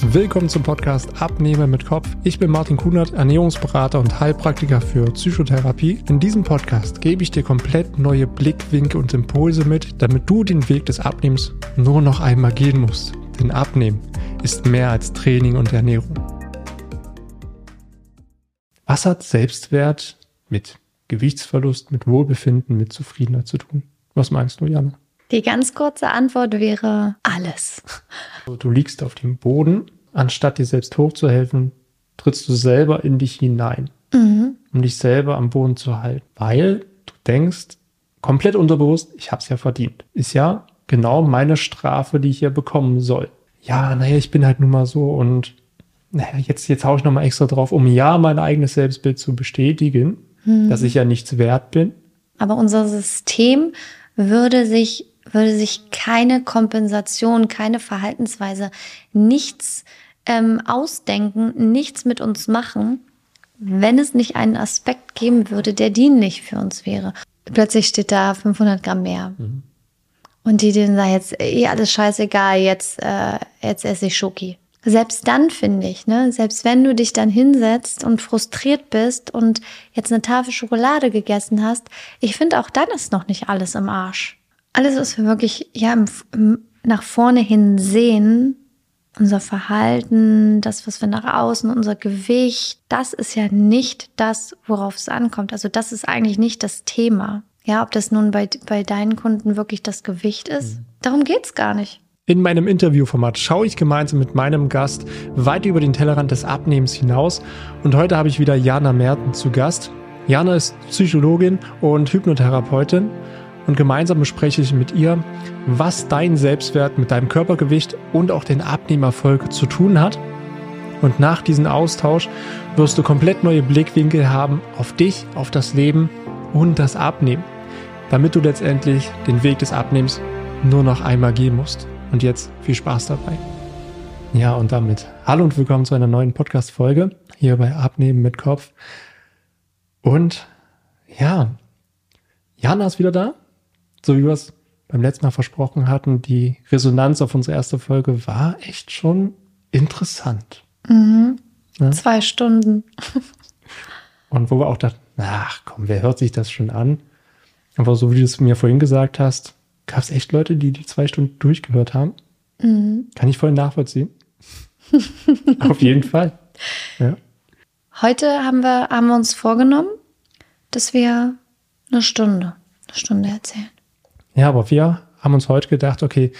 Willkommen zum Podcast Abnehmer mit Kopf. Ich bin Martin Kunert, Ernährungsberater und Heilpraktiker für Psychotherapie. In diesem Podcast gebe ich dir komplett neue Blickwinkel und Impulse mit, damit du den Weg des Abnehmens nur noch einmal gehen musst. Denn Abnehmen ist mehr als Training und Ernährung. Was hat Selbstwert mit Gewichtsverlust, mit Wohlbefinden, mit Zufriedenheit zu tun? Was meinst du, Janne? Die ganz kurze Antwort wäre alles. Du liegst auf dem Boden anstatt dir selbst hochzuhelfen, trittst du selber in dich hinein, mhm. um dich selber am Boden zu halten, weil du denkst, komplett unterbewusst, ich habe es ja verdient. Ist ja genau meine Strafe, die ich hier bekommen soll. Ja, naja, ich bin halt nun mal so und naja, jetzt, jetzt haue ich nochmal extra drauf, um ja mein eigenes Selbstbild zu bestätigen, mhm. dass ich ja nichts wert bin. Aber unser System würde sich würde sich keine Kompensation, keine Verhaltensweise, nichts ähm, ausdenken, nichts mit uns machen, wenn es nicht einen Aspekt geben würde, der dienlich für uns wäre. Plötzlich steht da 500 Gramm mehr. Mhm. Und die denen sagen jetzt, eh alles scheißegal, jetzt, äh, jetzt esse ich Schoki. Selbst dann finde ich, ne, selbst wenn du dich dann hinsetzt und frustriert bist und jetzt eine Tafel Schokolade gegessen hast, ich finde auch dann ist noch nicht alles im Arsch alles, was wir wirklich ja im, im, nach vorne hin sehen, unser Verhalten, das, was wir nach außen, unser Gewicht, das ist ja nicht das, worauf es ankommt. Also das ist eigentlich nicht das Thema. Ja, ob das nun bei, bei deinen Kunden wirklich das Gewicht ist, mhm. darum geht's gar nicht. In meinem Interviewformat schaue ich gemeinsam mit meinem Gast weit über den Tellerrand des Abnehmens hinaus und heute habe ich wieder Jana Merten zu Gast. Jana ist Psychologin und Hypnotherapeutin und gemeinsam bespreche ich mit ihr, was dein Selbstwert mit deinem Körpergewicht und auch den Abnehmerfolg zu tun hat. Und nach diesem Austausch wirst du komplett neue Blickwinkel haben auf dich, auf das Leben und das Abnehmen, damit du letztendlich den Weg des Abnehmens nur noch einmal gehen musst. Und jetzt viel Spaß dabei. Ja, und damit hallo und willkommen zu einer neuen Podcast-Folge hier bei Abnehmen mit Kopf. Und ja, Jana ist wieder da so wie wir es beim letzten Mal versprochen hatten, die Resonanz auf unsere erste Folge war echt schon interessant. Mhm. Ja? Zwei Stunden. Und wo wir auch dachten, ach komm, wer hört sich das schon an? Aber so wie du es mir vorhin gesagt hast, gab es echt Leute, die die zwei Stunden durchgehört haben. Mhm. Kann ich voll nachvollziehen. Auf jeden Fall. Ja. Heute haben wir, haben wir uns vorgenommen, dass wir eine Stunde, eine Stunde erzählen. Ja, aber wir haben uns heute gedacht, okay,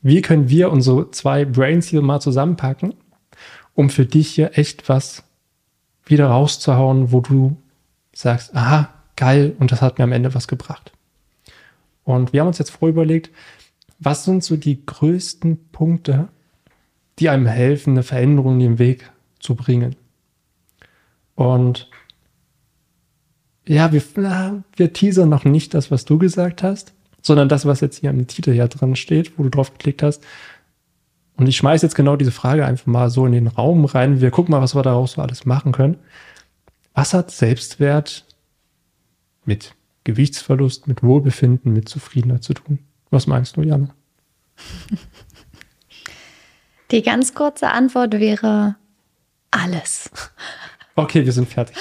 wie können wir unsere zwei Brains hier mal zusammenpacken, um für dich hier echt was wieder rauszuhauen, wo du sagst, aha, geil, und das hat mir am Ende was gebracht. Und wir haben uns jetzt vor überlegt, was sind so die größten Punkte, die einem helfen, eine Veränderung in den Weg zu bringen. Und ja, wir, wir teasern noch nicht das, was du gesagt hast, sondern das, was jetzt hier im Titel ja dran steht, wo du drauf geklickt hast. Und ich schmeiße jetzt genau diese Frage einfach mal so in den Raum rein. Wir gucken mal, was wir daraus so alles machen können. Was hat Selbstwert mit Gewichtsverlust, mit Wohlbefinden, mit Zufriedenheit zu tun? Was meinst du, Janne? Die ganz kurze Antwort wäre alles. Okay, wir sind fertig.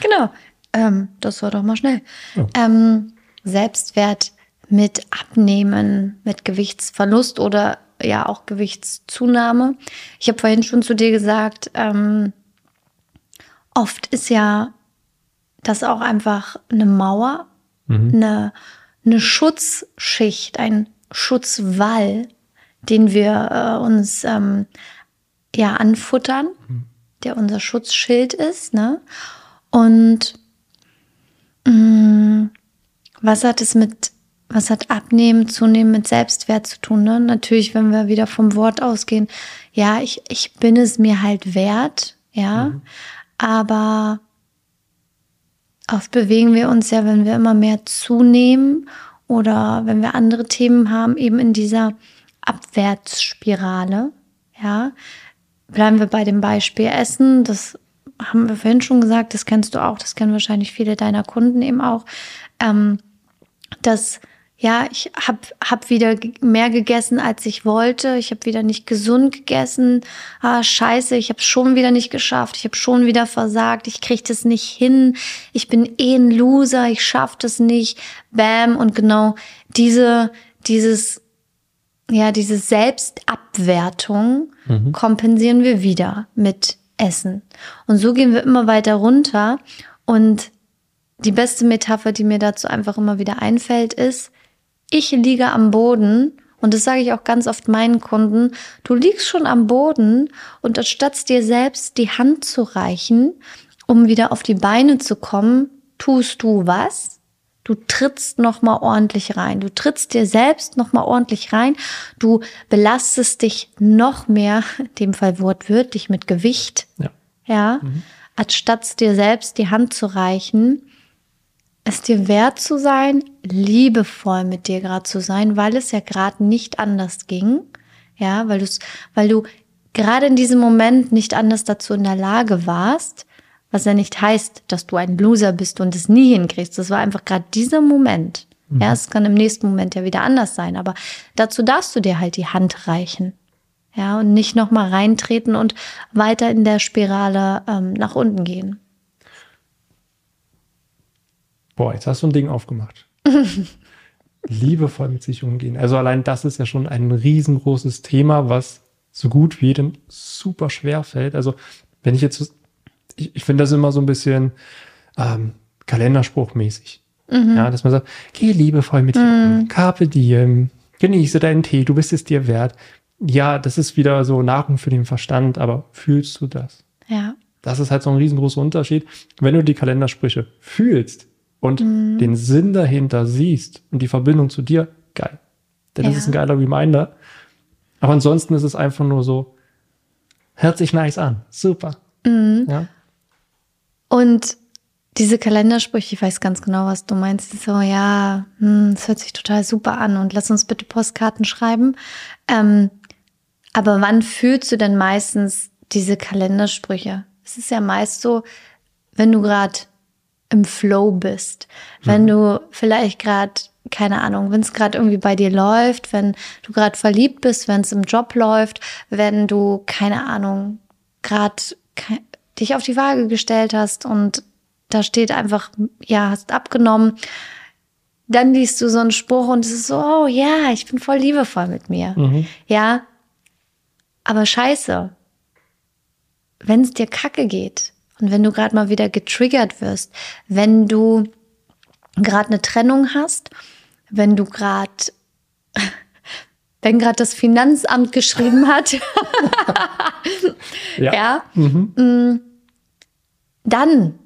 genau. Ähm, das war doch mal schnell. Ja. Ähm, Selbstwert mit Abnehmen, mit Gewichtsverlust oder ja auch Gewichtszunahme. Ich habe vorhin schon zu dir gesagt, ähm, oft ist ja das auch einfach eine Mauer, mhm. eine, eine Schutzschicht, ein Schutzwall, den wir äh, uns ähm, ja anfuttern, mhm. der unser Schutzschild ist. Ne? Und was hat es mit, was hat Abnehmen, Zunehmen mit Selbstwert zu tun? Ne? Natürlich, wenn wir wieder vom Wort ausgehen, ja, ich, ich bin es mir halt wert, ja, mhm. aber oft bewegen wir uns ja, wenn wir immer mehr zunehmen oder wenn wir andere Themen haben, eben in dieser Abwärtsspirale, ja. Bleiben wir bei dem Beispiel Essen, das haben wir vorhin schon gesagt, das kennst du auch, das kennen wahrscheinlich viele deiner Kunden eben auch, ähm, dass Ja, ich habe hab wieder mehr gegessen, als ich wollte. Ich habe wieder nicht gesund gegessen. Ah, scheiße, ich habe schon wieder nicht geschafft. Ich habe schon wieder versagt. Ich kriege das nicht hin. Ich bin eh ein Loser. Ich schaffe das nicht. Bam. Und genau diese, dieses, ja, diese Selbstabwertung mhm. kompensieren wir wieder mit Essen. Und so gehen wir immer weiter runter. Und die beste Metapher, die mir dazu einfach immer wieder einfällt, ist, ich liege am Boden und das sage ich auch ganz oft meinen Kunden, du liegst schon am Boden und anstatt dir selbst die Hand zu reichen, um wieder auf die Beine zu kommen, tust du was? Du trittst noch mal ordentlich rein. Du trittst dir selbst noch mal ordentlich rein. Du belastest dich noch mehr, in dem Fall wortwörtlich mit Gewicht. Ja. Ja. Mhm. Anstatt dir selbst die Hand zu reichen es dir wert zu sein, liebevoll mit dir gerade zu sein, weil es ja gerade nicht anders ging. Ja, weil du weil du gerade in diesem Moment nicht anders dazu in der Lage warst, was ja nicht heißt, dass du ein Loser bist und es nie hinkriegst. Das war einfach gerade dieser Moment. Mhm. Ja, es kann im nächsten Moment ja wieder anders sein, aber dazu darfst du dir halt die Hand reichen. Ja, und nicht nochmal reintreten und weiter in der Spirale ähm, nach unten gehen. Boah, jetzt hast du ein Ding aufgemacht. Liebevoll mit sich umgehen. Also allein das ist ja schon ein riesengroßes Thema, was so gut wie jedem super schwer fällt. Also wenn ich jetzt, ich, ich finde das immer so ein bisschen ähm, Kalenderspruchmäßig. Mhm. Ja, dass man sagt, geh liebevoll mit dir mhm. um, carpe diem, genieße deinen Tee, du bist es dir wert. Ja, das ist wieder so Nahrung für den Verstand, aber fühlst du das? Ja. Das ist halt so ein riesengroßer Unterschied. Wenn du die Kalendersprüche fühlst, und mhm. den Sinn dahinter siehst und die Verbindung zu dir, geil. Denn ja. das ist ein geiler Reminder. Aber ansonsten ist es einfach nur so, hört sich nice an. Super. Mhm. Ja. Und diese Kalendersprüche, ich weiß ganz genau, was du meinst. So, ja, hm, es hört sich total super an und lass uns bitte Postkarten schreiben. Ähm, aber wann fühlst du denn meistens diese Kalendersprüche? Es ist ja meist so, wenn du gerade im Flow bist. Wenn mhm. du vielleicht gerade, keine Ahnung, wenn es gerade irgendwie bei dir läuft, wenn du gerade verliebt bist, wenn es im Job läuft, wenn du, keine Ahnung, gerade dich auf die Waage gestellt hast und da steht einfach, ja, hast abgenommen, dann liest du so einen Spruch und es ist so, oh ja, ich bin voll liebevoll mit mir. Mhm. Ja, aber scheiße, wenn es dir kacke geht, und wenn du gerade mal wieder getriggert wirst, wenn du gerade eine Trennung hast, wenn du gerade wenn gerade das Finanzamt geschrieben hat, ja, ja mhm. Mm, dann,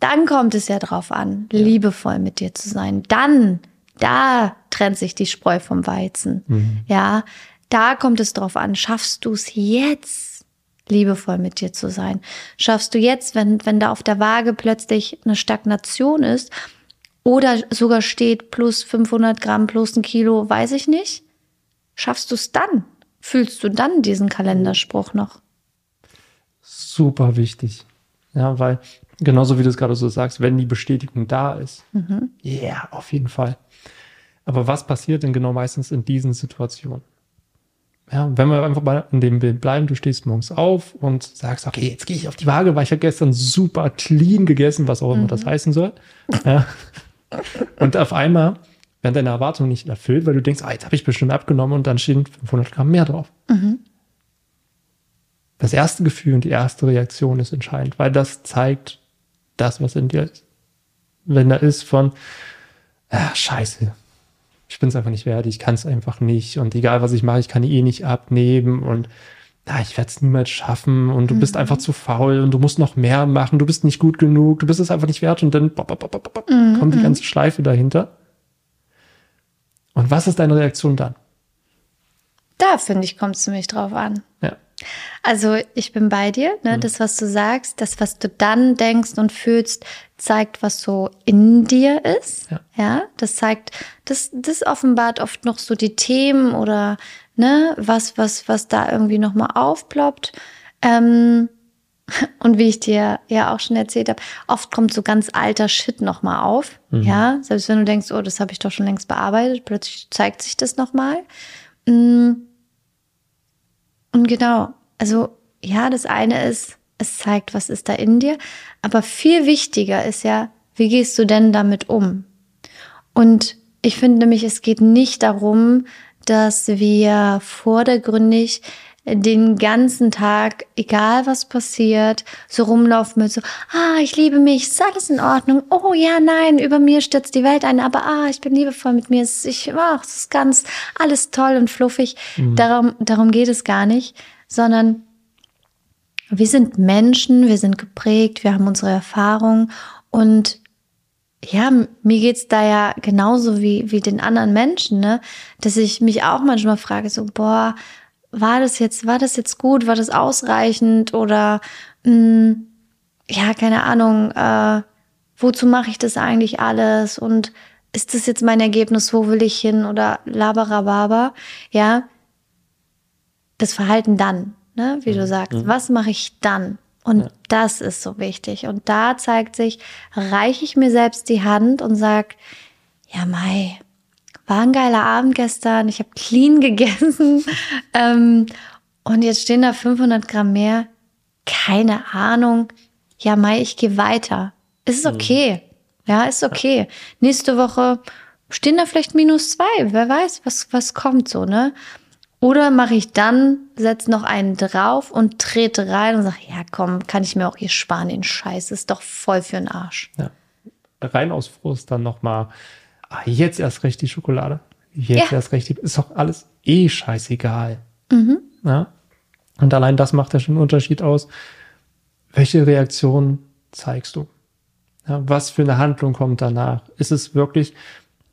dann kommt es ja drauf an, ja. liebevoll mit dir zu sein. Dann, da trennt sich die Spreu vom Weizen. Mhm. Ja, da kommt es drauf an, schaffst du es jetzt? liebevoll mit dir zu sein? Schaffst du jetzt, wenn, wenn da auf der Waage plötzlich eine Stagnation ist oder sogar steht plus 500 Gramm, plus ein Kilo, weiß ich nicht, schaffst du es dann? Fühlst du dann diesen Kalenderspruch noch? Super wichtig. Ja, weil genauso wie du es gerade so sagst, wenn die Bestätigung da ist, ja, mhm. yeah, auf jeden Fall. Aber was passiert denn genau meistens in diesen Situationen? Ja, wenn wir einfach mal in dem Bild bleiben, du stehst morgens auf und sagst, okay, jetzt gehe ich auf die Waage, weil ich habe gestern super clean gegessen, was auch immer mhm. das heißen soll. Ja. Und auf einmal werden deine Erwartungen nicht erfüllt, weil du denkst, ah, jetzt habe ich bestimmt abgenommen und dann stehen 500 Gramm mehr drauf. Mhm. Das erste Gefühl und die erste Reaktion ist entscheidend, weil das zeigt das, was in dir ist. Wenn da ist von, ah, scheiße, ich bin es einfach nicht wert, ich kann es einfach nicht und egal was ich mache, ich kann eh nicht abnehmen und na, ich werde es niemals schaffen und du mhm. bist einfach zu faul und du musst noch mehr machen, du bist nicht gut genug, du bist es einfach nicht wert und dann bop, bop, bop, mhm. kommt die mhm. ganze Schleife dahinter. Und was ist deine Reaktion dann? Da finde ich, kommt es ziemlich drauf an. Ja. Also ich bin bei dir, ne? Mhm. das, was du sagst, das, was du dann denkst und fühlst, zeigt, was so in dir ist. Ja, ja? das zeigt, das, das offenbart oft noch so die Themen oder ne, was, was, was da irgendwie nochmal aufploppt. Ähm, Und wie ich dir ja auch schon erzählt habe, oft kommt so ganz alter Shit nochmal auf. Mhm. Ja, selbst wenn du denkst, oh, das habe ich doch schon längst bearbeitet, plötzlich zeigt sich das nochmal. Mm. Und genau, also ja, das eine ist, es zeigt, was ist da in dir. Aber viel wichtiger ist ja, wie gehst du denn damit um? Und ich finde nämlich, es geht nicht darum, dass wir vordergründig den ganzen Tag, egal was passiert, so rumlaufen mit so, ah, ich liebe mich, ist alles in Ordnung. Oh ja, nein, über mir stürzt die Welt ein, aber ah, ich bin liebevoll mit mir. Ich, ach, es ist ganz alles toll und fluffig. Mhm. Darum, darum geht es gar nicht, sondern wir sind Menschen, wir sind geprägt, wir haben unsere Erfahrungen und ja, mir geht's da ja genauso wie, wie den anderen Menschen, ne? Dass ich mich auch manchmal frage, so, boah, war das jetzt, war das jetzt gut, war das ausreichend oder mh, hm, ja, keine Ahnung, äh, wozu mache ich das eigentlich alles und ist das jetzt mein Ergebnis, wo will ich hin oder laberababa, ja, das Verhalten dann, ne, wie du mhm. sagst, mhm. was mache ich dann? Und ja. das ist so wichtig. Und da zeigt sich, reiche ich mir selbst die Hand und sag, ja, Mai, war ein geiler Abend gestern, ich habe clean gegessen ähm, und jetzt stehen da 500 Gramm mehr. Keine Ahnung. Ja, Mai, ich gehe weiter. Ist mhm. okay. Ja, ist okay. Nächste Woche stehen da vielleicht minus zwei. Wer weiß, was, was kommt so, ne? Oder mache ich dann, setze noch einen drauf und trete rein und sage, ja komm, kann ich mir auch hier sparen, den Scheiß, ist doch voll für den Arsch. Ja. Rein aus Frust dann nochmal ah, jetzt erst recht die Schokolade. Jetzt ja. erst recht die, ist doch alles eh scheißegal. Mhm. Ja? Und allein das macht ja schon einen Unterschied aus. Welche Reaktion zeigst du? Ja, was für eine Handlung kommt danach? Ist es wirklich,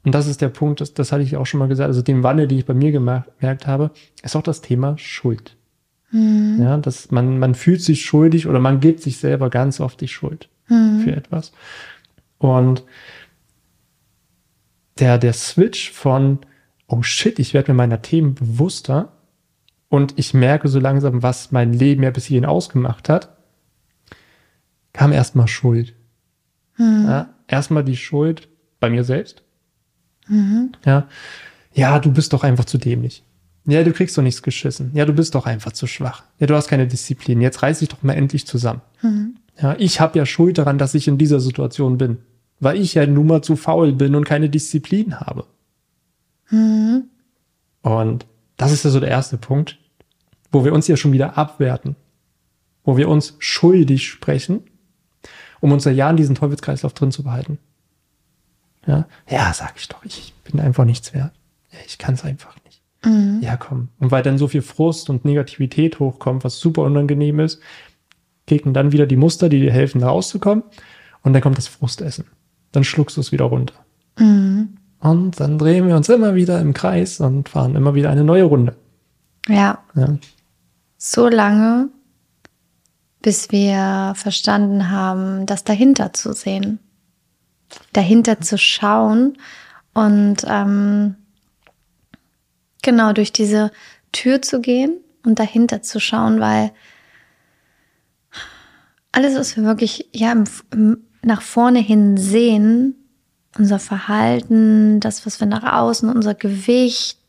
und das ist der Punkt, das, das hatte ich auch schon mal gesagt, also den Wandel, den ich bei mir gemerkt habe, ist auch das Thema Schuld. Mhm. Ja, dass man, man fühlt sich schuldig oder man gibt sich selber ganz oft die Schuld mhm. für etwas. Und der, der Switch von, oh shit, ich werde mir meiner Themen bewusster und ich merke so langsam, was mein Leben ja bis hierhin ausgemacht hat, kam erstmal Schuld. Mhm. Ja, erstmal die Schuld bei mir selbst. Mhm. Ja. ja, du bist doch einfach zu dämlich. Ja, du kriegst doch nichts geschissen. Ja, du bist doch einfach zu schwach. Ja, du hast keine Disziplin. Jetzt reiß dich doch mal endlich zusammen. Mhm. Ja, ich habe ja Schuld daran, dass ich in dieser Situation bin weil ich ja nun mal zu faul bin und keine Disziplin habe. Mhm. Und das ist ja so der erste Punkt, wo wir uns ja schon wieder abwerten, wo wir uns schuldig sprechen, um unser Jahr in diesen Teufelskreislauf drin zu behalten. Ja, ja, sag ich doch, ich bin einfach nichts wert. Ja, ich kann es einfach nicht. Mhm. Ja, komm. Und weil dann so viel Frust und Negativität hochkommt, was super unangenehm ist, kicken dann wieder die Muster, die dir helfen, da rauszukommen. Und dann kommt das Frustessen dann schluckst du es wieder runter. Mhm. Und dann drehen wir uns immer wieder im Kreis und fahren immer wieder eine neue Runde. Ja. ja. So lange, bis wir verstanden haben, das dahinter zu sehen. Dahinter zu schauen und ähm, genau durch diese Tür zu gehen und dahinter zu schauen, weil alles, was wir wirklich ja im, im nach vorne hin sehen, unser Verhalten, das, was wir nach außen, unser Gewicht,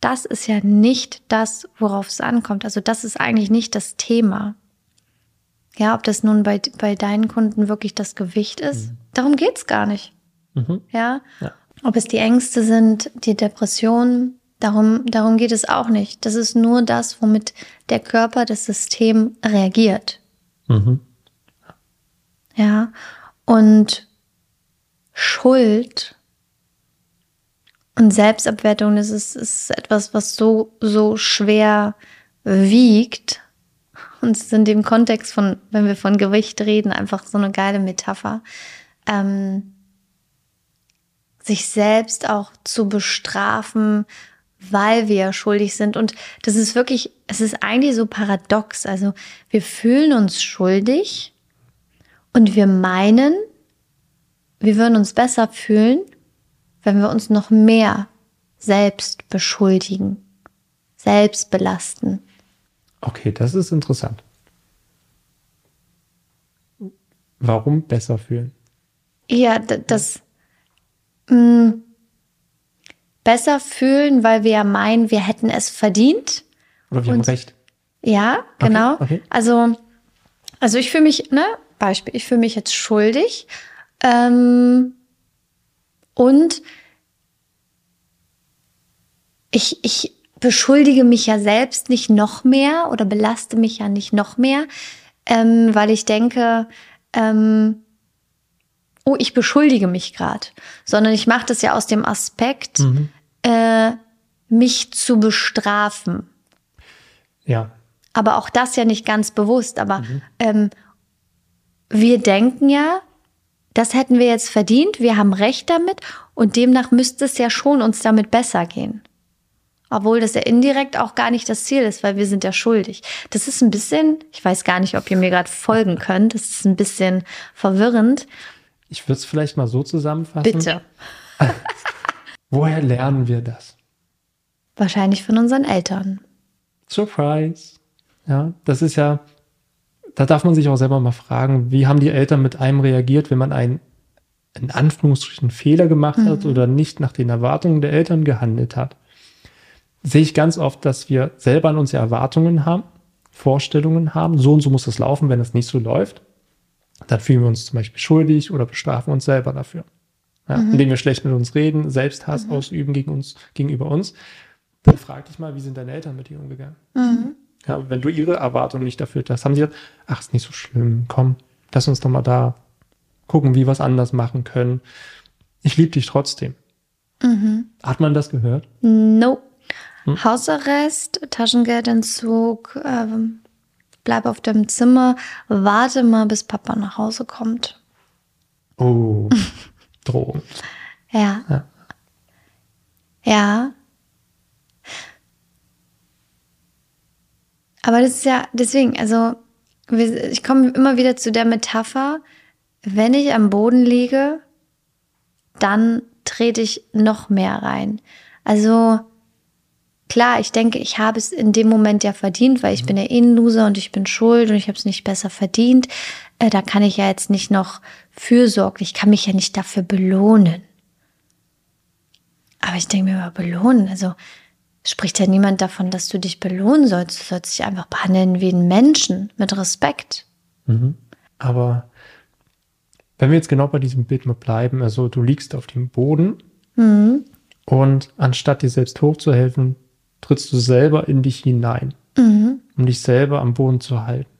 das ist ja nicht das, worauf es ankommt. Also das ist eigentlich nicht das Thema. Ja, ob das nun bei, bei deinen Kunden wirklich das Gewicht ist, mhm. darum geht's gar nicht. Mhm. Ja? ja? Ob es die Ängste sind, die Depressionen, darum, darum geht es auch nicht. Das ist nur das, womit der Körper, das System reagiert. Mhm. Ja, und Schuld und Selbstabwertung, das ist, ist etwas, was so, so schwer wiegt. Und es ist in dem Kontext von, wenn wir von Gewicht reden, einfach so eine geile Metapher. Ähm, sich selbst auch zu bestrafen, weil wir schuldig sind. Und das ist wirklich, es ist eigentlich so paradox. Also wir fühlen uns schuldig, und wir meinen, wir würden uns besser fühlen, wenn wir uns noch mehr selbst beschuldigen, selbst belasten. Okay, das ist interessant. Warum besser fühlen? Ja, das mh, besser fühlen, weil wir ja meinen, wir hätten es verdient. Oder wir haben recht. Ja, genau. Okay, okay. Also, also ich fühle mich, ne, Beispiel, ich fühle mich jetzt schuldig. Ähm, und ich, ich beschuldige mich ja selbst nicht noch mehr oder belaste mich ja nicht noch mehr, ähm, weil ich denke, ähm, oh, ich beschuldige mich gerade, sondern ich mache das ja aus dem Aspekt, mhm. äh, mich zu bestrafen. Ja. Aber auch das ja nicht ganz bewusst. Aber mhm. ähm, wir denken ja, das hätten wir jetzt verdient, wir haben Recht damit und demnach müsste es ja schon uns damit besser gehen. Obwohl das ja indirekt auch gar nicht das Ziel ist, weil wir sind ja schuldig. Das ist ein bisschen, ich weiß gar nicht, ob ihr mir gerade folgen könnt, das ist ein bisschen verwirrend. Ich würde es vielleicht mal so zusammenfassen. Bitte. Woher lernen wir das? Wahrscheinlich von unseren Eltern. Surprise. Ja, das ist ja, da darf man sich auch selber mal fragen, wie haben die Eltern mit einem reagiert, wenn man einen in Anführungsstrichen Fehler gemacht mhm. hat oder nicht nach den Erwartungen der Eltern gehandelt hat sehe ich ganz oft, dass wir selber an uns Erwartungen haben, Vorstellungen haben, so und so muss das laufen, wenn es nicht so läuft. Dann fühlen wir uns zum Beispiel schuldig oder bestrafen uns selber dafür. Ja, mhm. Indem wir schlecht mit uns reden, Selbsthass mhm. ausüben gegen uns, gegenüber uns. Dann frag dich mal, wie sind deine Eltern mit dir umgegangen? Ja, wenn du ihre Erwartungen nicht erfüllt hast, haben sie gesagt, ach, ist nicht so schlimm, komm, lass uns doch mal da gucken, wie wir es anders machen können. Ich liebe dich trotzdem. Mhm. Hat man das gehört? Nope. Hm? Hausarrest, Taschengeldentzug, äh, bleib auf dem Zimmer, warte mal, bis Papa nach Hause kommt. Oh, Drohung. ja. ja. Ja. Aber das ist ja, deswegen, also ich komme immer wieder zu der Metapher, wenn ich am Boden liege, dann trete ich noch mehr rein. Also Klar, ich denke, ich habe es in dem Moment ja verdient, weil ich mhm. bin ja eh ein Loser und ich bin schuld und ich habe es nicht besser verdient. Äh, da kann ich ja jetzt nicht noch fürsorglich, ich kann mich ja nicht dafür belohnen. Aber ich denke mir mal, belohnen, also spricht ja niemand davon, dass du dich belohnen sollst. Du sollst dich einfach behandeln wie ein Menschen mit Respekt. Mhm. Aber wenn wir jetzt genau bei diesem Bild mal bleiben, also du liegst auf dem Boden mhm. und anstatt dir selbst hochzuhelfen, trittst du selber in dich hinein, mhm. um dich selber am Boden zu halten.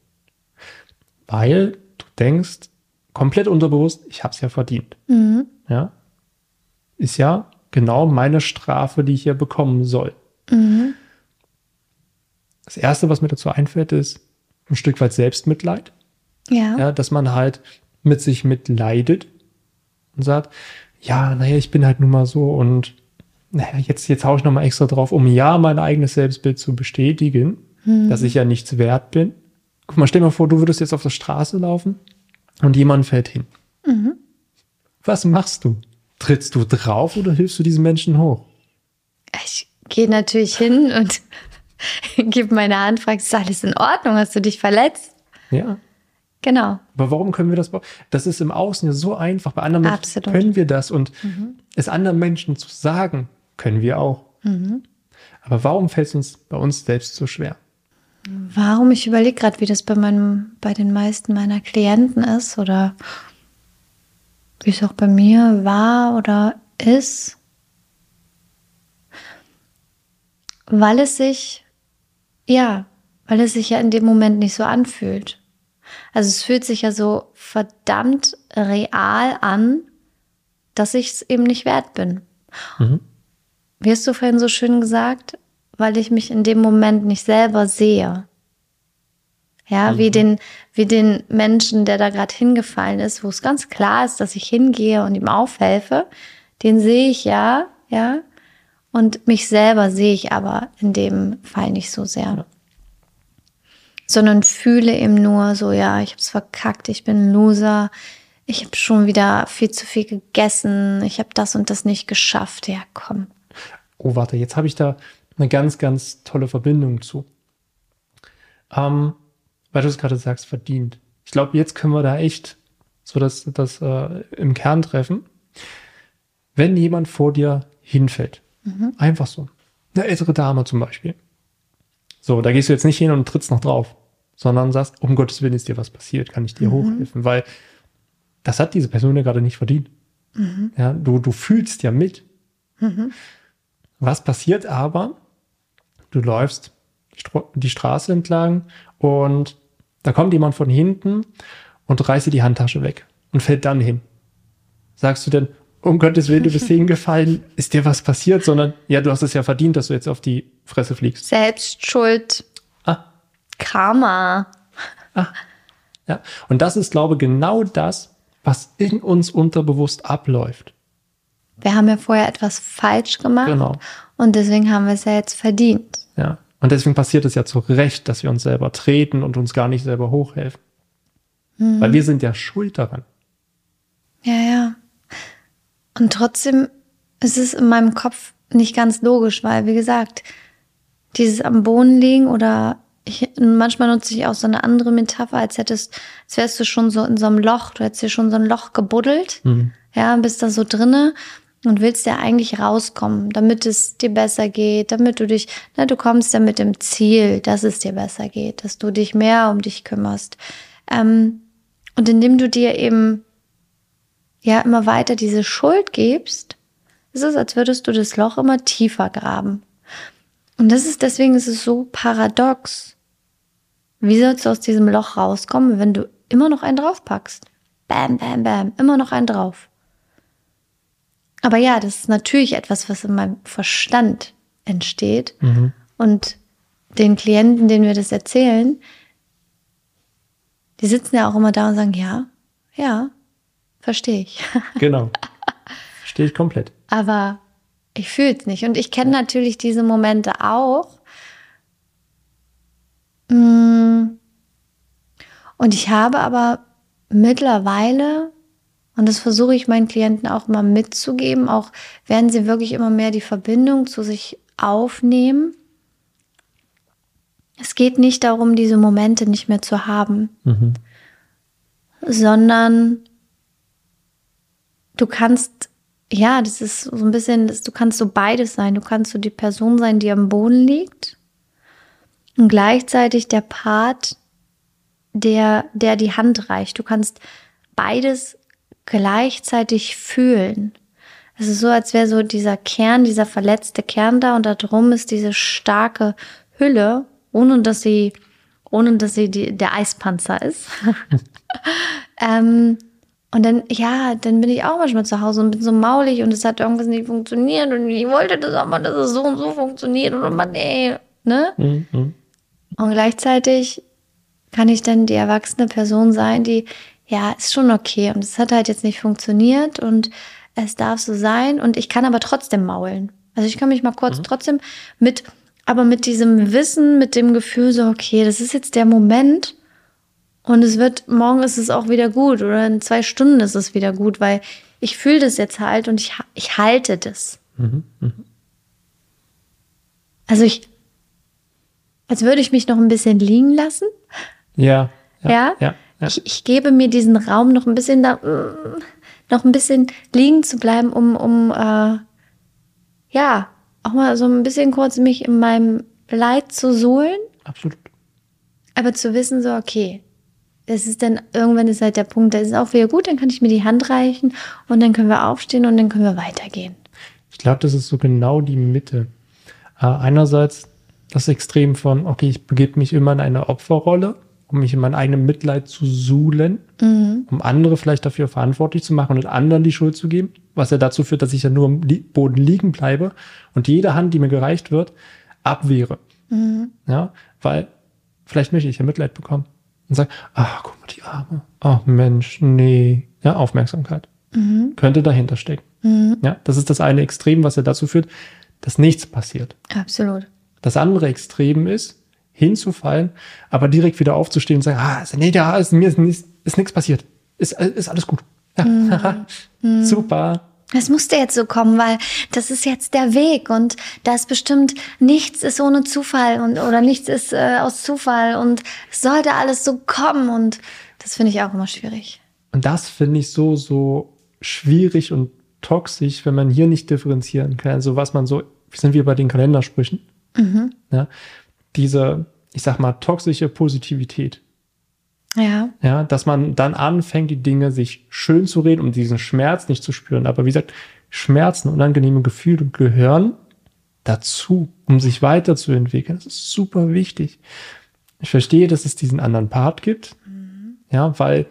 Weil du denkst, komplett unterbewusst, ich habe es ja verdient. Mhm. Ja? Ist ja genau meine Strafe, die ich hier bekommen soll. Mhm. Das Erste, was mir dazu einfällt, ist ein Stück weit Selbstmitleid. Ja. ja. Dass man halt mit sich mitleidet und sagt, ja, naja, ich bin halt nun mal so und naja, jetzt, jetzt haue ich nochmal extra drauf, um ja mein eigenes Selbstbild zu bestätigen, hm. dass ich ja nichts wert bin. Guck mal, stell dir mal vor, du würdest jetzt auf der Straße laufen und jemand fällt hin. Mhm. Was machst du? Trittst du drauf oder hilfst du diesen Menschen hoch? Ich gehe natürlich hin und gebe meine Hand, frage, ist alles in Ordnung? Hast du dich verletzt? Ja. Genau. Aber warum können wir das? Das ist im Außen ja so einfach. Bei anderen Absolut. Menschen können wir das. Und mhm. es anderen Menschen zu sagen, können wir auch. Mhm. Aber warum fällt es uns bei uns selbst so schwer? Warum? Ich überlege gerade, wie das bei, meinem, bei den meisten meiner Klienten ist oder wie es auch bei mir war oder ist. Weil es sich, ja, weil es sich ja in dem Moment nicht so anfühlt. Also es fühlt sich ja so verdammt real an, dass ich es eben nicht wert bin. Mhm wie hast du vorhin so schön gesagt, weil ich mich in dem Moment nicht selber sehe. Ja, mhm. wie den, wie den Menschen, der da gerade hingefallen ist, wo es ganz klar ist, dass ich hingehe und ihm aufhelfe, den sehe ich ja, ja, und mich selber sehe ich aber in dem Fall nicht so sehr. Sondern fühle eben nur so, ja, ich hab's verkackt, ich bin ein Loser, ich habe schon wieder viel zu viel gegessen, ich habe das und das nicht geschafft. Ja, komm, oh warte, jetzt habe ich da eine ganz, ganz tolle Verbindung zu. Ähm, weil du es gerade sagst, verdient. Ich glaube, jetzt können wir da echt so das, das äh, im Kern treffen. Wenn jemand vor dir hinfällt, mhm. einfach so, eine ältere Dame zum Beispiel, so, da gehst du jetzt nicht hin und trittst noch drauf, sondern sagst, um Gottes Willen ist dir was passiert, kann ich dir mhm. hochhelfen, weil das hat diese Person ja gerade nicht verdient. Mhm. Ja, du, du fühlst ja mit. Mhm. Was passiert aber? Du läufst die Straße entlang und da kommt jemand von hinten und reißt dir die Handtasche weg und fällt dann hin. Sagst du denn, um Gottes Willen, du bist hingefallen, ist dir was passiert, sondern ja, du hast es ja verdient, dass du jetzt auf die Fresse fliegst. Selbstschuld. Ah. Karma. Ah. Ja. Und das ist, glaube ich, genau das, was in uns unterbewusst abläuft. Wir haben ja vorher etwas falsch gemacht. Genau. Und deswegen haben wir es ja jetzt verdient. Ja. Und deswegen passiert es ja zu Recht, dass wir uns selber treten und uns gar nicht selber hochhelfen. Mhm. Weil wir sind ja schuld daran. Ja, ja. Und trotzdem ist es in meinem Kopf nicht ganz logisch, weil, wie gesagt, dieses am Boden liegen oder ich, manchmal nutze ich auch so eine andere Metapher, als hättest, als wärst du schon so in so einem Loch, du hättest dir schon so ein Loch gebuddelt, mhm. ja, bist da so drinne und willst ja eigentlich rauskommen, damit es dir besser geht, damit du dich, na, du kommst ja mit dem Ziel, dass es dir besser geht, dass du dich mehr um dich kümmerst. Ähm, und indem du dir eben ja immer weiter diese Schuld gibst, ist es, als würdest du das Loch immer tiefer graben. Und das ist, deswegen ist es so paradox. Wie sollst du aus diesem Loch rauskommen, wenn du immer noch einen draufpackst? Bam, bam, bam, immer noch einen drauf. Aber ja, das ist natürlich etwas, was in meinem Verstand entsteht. Mhm. Und den Klienten, denen wir das erzählen, die sitzen ja auch immer da und sagen, ja, ja, verstehe ich. Genau. Verstehe ich komplett. Aber ich fühle es nicht. Und ich kenne natürlich diese Momente auch. Mm. Und ich habe aber mittlerweile und das versuche ich meinen Klienten auch mal mitzugeben, auch werden sie wirklich immer mehr die Verbindung zu sich aufnehmen. Es geht nicht darum, diese Momente nicht mehr zu haben, mhm. sondern du kannst, ja, das ist so ein bisschen, du kannst so beides sein. Du kannst so die Person sein, die am Boden liegt und gleichzeitig der Part, der, der die Hand reicht. Du kannst beides gleichzeitig fühlen. Es ist so, als wäre so dieser Kern, dieser verletzte Kern da und da drum ist diese starke Hülle, ohne dass sie, ohne dass sie die, der Eispanzer ist. ähm, und dann, ja, dann bin ich auch manchmal zu Hause und bin so maulig und es hat irgendwas nicht funktioniert und ich wollte das aber, dass es so und so funktioniert und man, ey, ne? Mhm. Und gleichzeitig kann ich dann die erwachsene Person sein, die ja, ist schon okay. Und es hat halt jetzt nicht funktioniert und es darf so sein. Und ich kann aber trotzdem maulen. Also ich kann mich mal kurz mhm. trotzdem mit, aber mit diesem Wissen, mit dem Gefühl so, okay, das ist jetzt der Moment. Und es wird, morgen ist es auch wieder gut oder in zwei Stunden ist es wieder gut, weil ich fühle das jetzt halt und ich, ich halte das. Mhm. Mhm. Also ich, als würde ich mich noch ein bisschen liegen lassen. Ja. Ja. ja? ja. Ja. Ich, ich, gebe mir diesen Raum noch ein bisschen da, noch ein bisschen liegen zu bleiben, um, um äh, ja, auch mal so ein bisschen kurz mich in meinem Leid zu suhlen. Absolut. Aber zu wissen, so, okay, es ist dann, irgendwann ist halt der Punkt, da ist es auch wieder gut, dann kann ich mir die Hand reichen und dann können wir aufstehen und dann können wir weitergehen. Ich glaube, das ist so genau die Mitte. Äh, einerseits das Extrem von, okay, ich begebe mich immer in eine Opferrolle um mich in mein eigenes Mitleid zu suhlen, mhm. um andere vielleicht dafür verantwortlich zu machen und anderen die Schuld zu geben, was ja dazu führt, dass ich ja nur am Boden liegen bleibe und jede Hand, die mir gereicht wird, abwehre. Mhm. Ja, weil vielleicht möchte ich ja Mitleid bekommen und sage, ach, guck mal, die Arme. Oh Mensch, nee. Ja, Aufmerksamkeit. Mhm. Könnte dahinter stecken. Mhm. Ja, das ist das eine Extrem, was ja dazu führt, dass nichts passiert. Absolut. Das andere Extrem ist, hinzufallen, aber direkt wieder aufzustehen und sagen, ah, nee, da ist mir ist, ist, ist nichts passiert. Ist, ist alles gut. Ja. Mhm. Super. Es musste jetzt so kommen, weil das ist jetzt der Weg und da ist bestimmt nichts ist ohne Zufall und oder nichts ist äh, aus Zufall und es sollte alles so kommen und das finde ich auch immer schwierig. Und das finde ich so, so schwierig und toxisch, wenn man hier nicht differenzieren kann. Also was man so, sind wir bei den Kalendersprüchen? Mhm. Ja, diese, ich sag mal, toxische Positivität. Ja. Ja, dass man dann anfängt, die Dinge sich schön zu reden, um diesen Schmerz nicht zu spüren. Aber wie gesagt, Schmerzen, unangenehme Gefühle gehören dazu, um sich weiterzuentwickeln. Das ist super wichtig. Ich verstehe, dass es diesen anderen Part gibt. Mhm. Ja, weil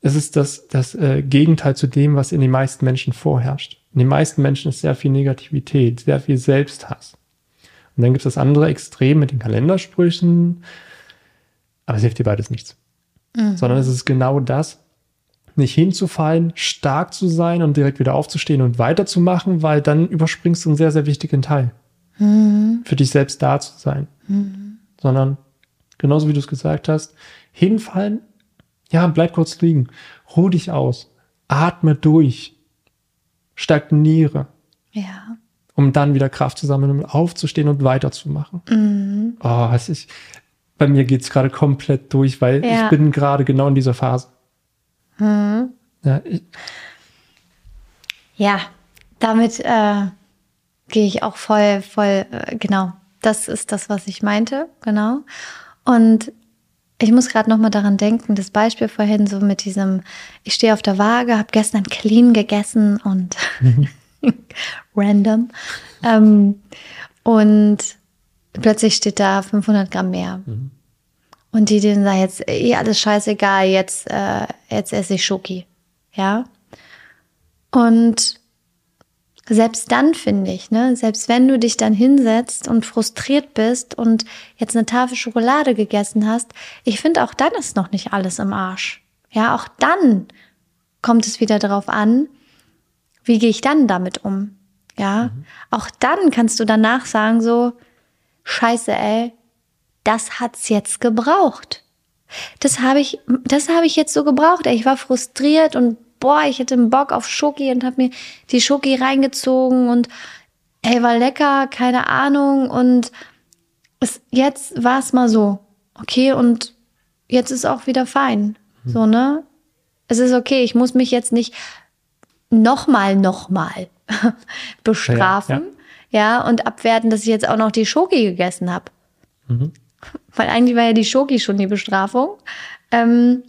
es ist das, das äh, Gegenteil zu dem, was in den meisten Menschen vorherrscht. In den meisten Menschen ist sehr viel Negativität, sehr viel Selbsthass. Und dann gibt es das andere Extrem mit den Kalendersprüchen. Aber es hilft dir beides nichts. Mhm. Sondern es ist genau das, nicht hinzufallen, stark zu sein und direkt wieder aufzustehen und weiterzumachen, weil dann überspringst du einen sehr, sehr wichtigen Teil. Mhm. Für dich selbst da zu sein. Mhm. Sondern genauso wie du es gesagt hast, hinfallen, ja, bleib kurz liegen, ruh dich aus, atme durch, stagniere. Ja. Um dann wieder Kraft zu sammeln, um aufzustehen und weiterzumachen. Mhm. Oh, es ist, bei mir geht es gerade komplett durch, weil ja. ich bin gerade genau in dieser Phase. Mhm. Ja, ja, damit äh, gehe ich auch voll, voll, äh, genau. Das ist das, was ich meinte, genau. Und ich muss gerade noch mal daran denken, das Beispiel vorhin so mit diesem, ich stehe auf der Waage, habe gestern clean gegessen und mhm. random. Ähm, und plötzlich steht da 500 Gramm mehr. Mhm. Und die denen sagen jetzt, eh alles scheißegal, jetzt, äh, jetzt esse ich Schoki. Ja. Und selbst dann finde ich, ne, selbst wenn du dich dann hinsetzt und frustriert bist und jetzt eine Tafel Schokolade gegessen hast, ich finde auch dann ist noch nicht alles im Arsch. Ja, auch dann kommt es wieder darauf an, wie gehe ich dann damit um? Ja, mhm. auch dann kannst du danach sagen so, scheiße, ey, das hat's jetzt gebraucht. Das habe ich, das habe ich jetzt so gebraucht. Ey, ich war frustriert und boah, ich hätte einen Bock auf Schoki und habe mir die Schoki reingezogen und ey, war lecker, keine Ahnung. Und es, jetzt war es mal so. Okay, und jetzt ist auch wieder fein. Mhm. So, ne? Es ist okay, ich muss mich jetzt nicht nochmal, nochmal bestrafen. Ja, ja. Ja, und abwerten, dass ich jetzt auch noch die Schoki gegessen habe. Mhm. Weil eigentlich war ja die Schoki schon die Bestrafung. Ähm,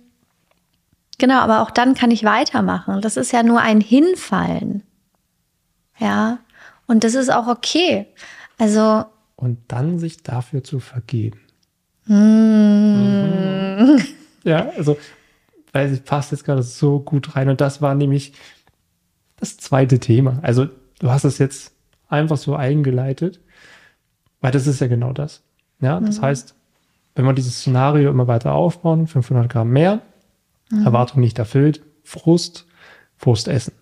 Genau, aber auch dann kann ich weitermachen. Das ist ja nur ein Hinfallen. Ja, und das ist auch okay. Also. Und dann sich dafür zu vergeben. Mm. Mhm. Ja, also, weil es passt jetzt gerade so gut rein. Und das war nämlich das zweite Thema. Also, du hast es jetzt einfach so eingeleitet, weil das ist ja genau das. Ja, das mhm. heißt, wenn wir dieses Szenario immer weiter aufbauen, 500 Gramm mehr, mhm. Erwartung nicht erfüllt, Frust, Frustessen.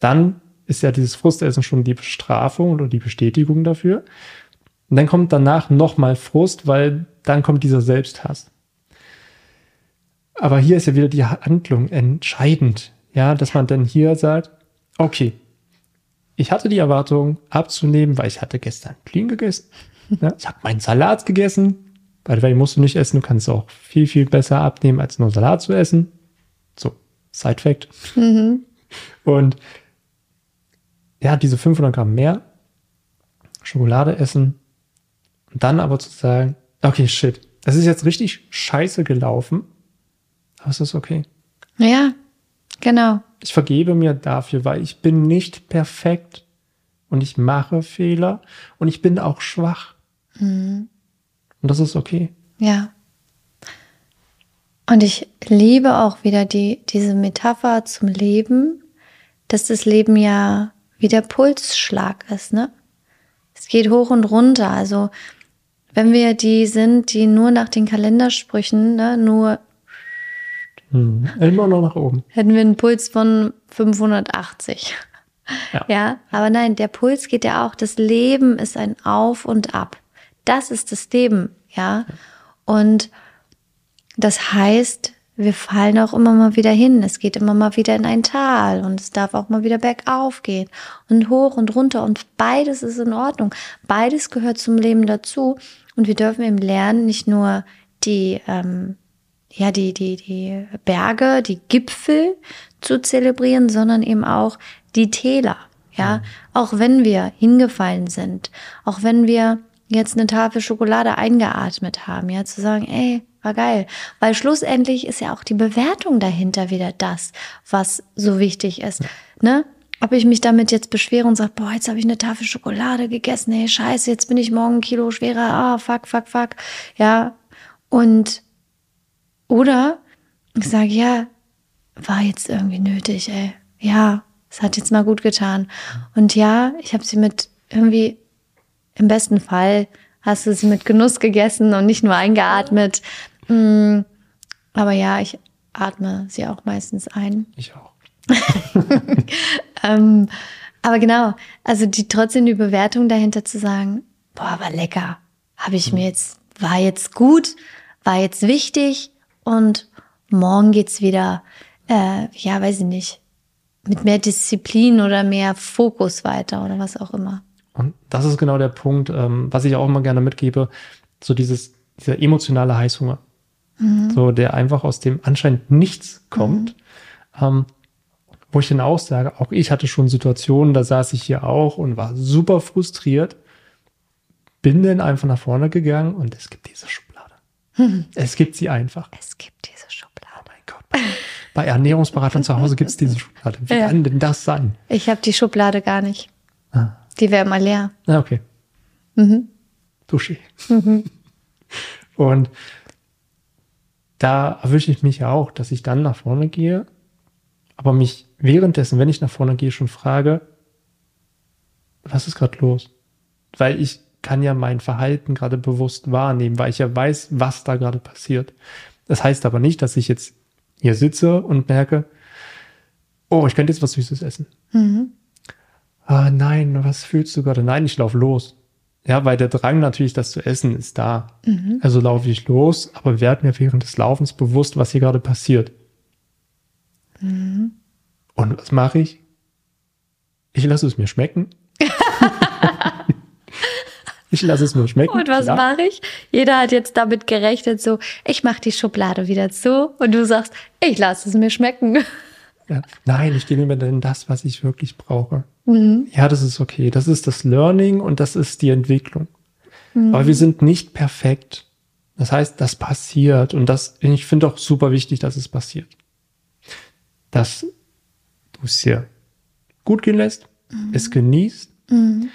Dann ist ja dieses Frustessen schon die Bestrafung oder die Bestätigung dafür. Und dann kommt danach nochmal Frust, weil dann kommt dieser Selbsthass. Aber hier ist ja wieder die Handlung entscheidend, ja, dass man dann hier sagt, okay, ich hatte die Erwartung abzunehmen, weil ich hatte gestern clean gegessen. Ja, ich habe meinen Salat gegessen, by the way, musst du nicht essen, du kannst auch viel, viel besser abnehmen, als nur Salat zu essen. So, Side Fact. Mhm. Und ja, diese 500 Gramm mehr Schokolade essen und dann aber zu sagen, okay, shit, das ist jetzt richtig scheiße gelaufen, aber es ist okay. Ja, genau. Ich vergebe mir dafür, weil ich bin nicht perfekt und ich mache Fehler und ich bin auch schwach. Mhm. Und das ist okay. Ja. Und ich liebe auch wieder die, diese Metapher zum Leben, dass das Leben ja wie der Pulsschlag ist, ne? Es geht hoch und runter. Also, wenn wir die sind, die nur nach den Kalendersprüchen, ne, nur hm, immer noch nach oben. Hätten wir einen Puls von 580. Ja. ja, aber nein, der Puls geht ja auch. Das Leben ist ein Auf und Ab. Das ist das Leben, ja. Und das heißt, wir fallen auch immer mal wieder hin. Es geht immer mal wieder in ein Tal und es darf auch mal wieder bergauf gehen und hoch und runter und beides ist in Ordnung. Beides gehört zum Leben dazu und wir dürfen eben lernen, nicht nur die, ähm, ja, die, die, die Berge, die Gipfel zu zelebrieren, sondern eben auch die Täler. Ja, mhm. auch wenn wir hingefallen sind, auch wenn wir jetzt eine Tafel Schokolade eingeatmet haben, ja, zu sagen, ey, war geil. Weil schlussendlich ist ja auch die Bewertung dahinter wieder das, was so wichtig ist. Ne? Ob ich mich damit jetzt beschwere und sage, boah, jetzt habe ich eine Tafel Schokolade gegessen, hey, scheiße, jetzt bin ich morgen ein Kilo schwerer, ah, fuck, fuck, fuck. Ja, und oder ich sage, ja, war jetzt irgendwie nötig, ey. Ja, es hat jetzt mal gut getan. Und ja, ich habe sie mit irgendwie, im besten Fall hast du sie mit Genuss gegessen und nicht nur eingeatmet. Mm, aber ja, ich atme sie auch meistens ein. Ich auch. ähm, aber genau, also die trotzdem die Bewertung dahinter zu sagen, boah, war lecker, habe ich mir mhm. jetzt, war jetzt gut, war jetzt wichtig und morgen geht's wieder, äh, ja, weiß ich nicht, mit mehr Disziplin oder mehr Fokus weiter oder was auch immer. Und das ist genau der Punkt, ähm, was ich auch immer gerne mitgebe, so dieses, dieser emotionale Heißhunger. Mhm. So, der einfach aus dem anscheinend nichts kommt. Mhm. Ähm, wo ich dann auch sage, auch ich hatte schon Situationen, da saß ich hier auch und war super frustriert, bin dann einfach nach vorne gegangen und es gibt diese Schublade. Es gibt sie einfach. Es gibt diese Schublade. Oh mein Gott. Bei Ernährungsberatern zu Hause gibt es diese Schublade. Wie ja. kann denn das sein? Ich habe die Schublade gar nicht. Ah. Die wäre mal leer. Ah, okay. Mhm. Dusche. Mhm. Und da erwische ich mich ja auch, dass ich dann nach vorne gehe, aber mich währenddessen, wenn ich nach vorne gehe, schon frage, was ist gerade los? Weil ich kann ja mein Verhalten gerade bewusst wahrnehmen, weil ich ja weiß, was da gerade passiert. Das heißt aber nicht, dass ich jetzt hier sitze und merke, oh, ich könnte jetzt was Süßes essen. Mhm. Ah, nein, was fühlst du gerade? Nein, ich laufe los. Ja, weil der Drang natürlich, das zu essen, ist da. Mhm. Also laufe ich los, aber werde mir während des Laufens bewusst, was hier gerade passiert. Mhm. Und was mache ich? Ich lasse es mir schmecken. Ich lasse es mir schmecken. Und was mache ich? Jeder hat jetzt damit gerechnet, so, ich mache die Schublade wieder zu und du sagst, ich lasse es mir schmecken. Ja. Nein, ich gebe mir dann das, was ich wirklich brauche. Mhm. Ja, das ist okay. Das ist das Learning und das ist die Entwicklung. Mhm. Aber wir sind nicht perfekt. Das heißt, das passiert und das, ich finde auch super wichtig, dass es passiert. Dass du es dir gut gehen lässt, mhm. es genießt, mhm.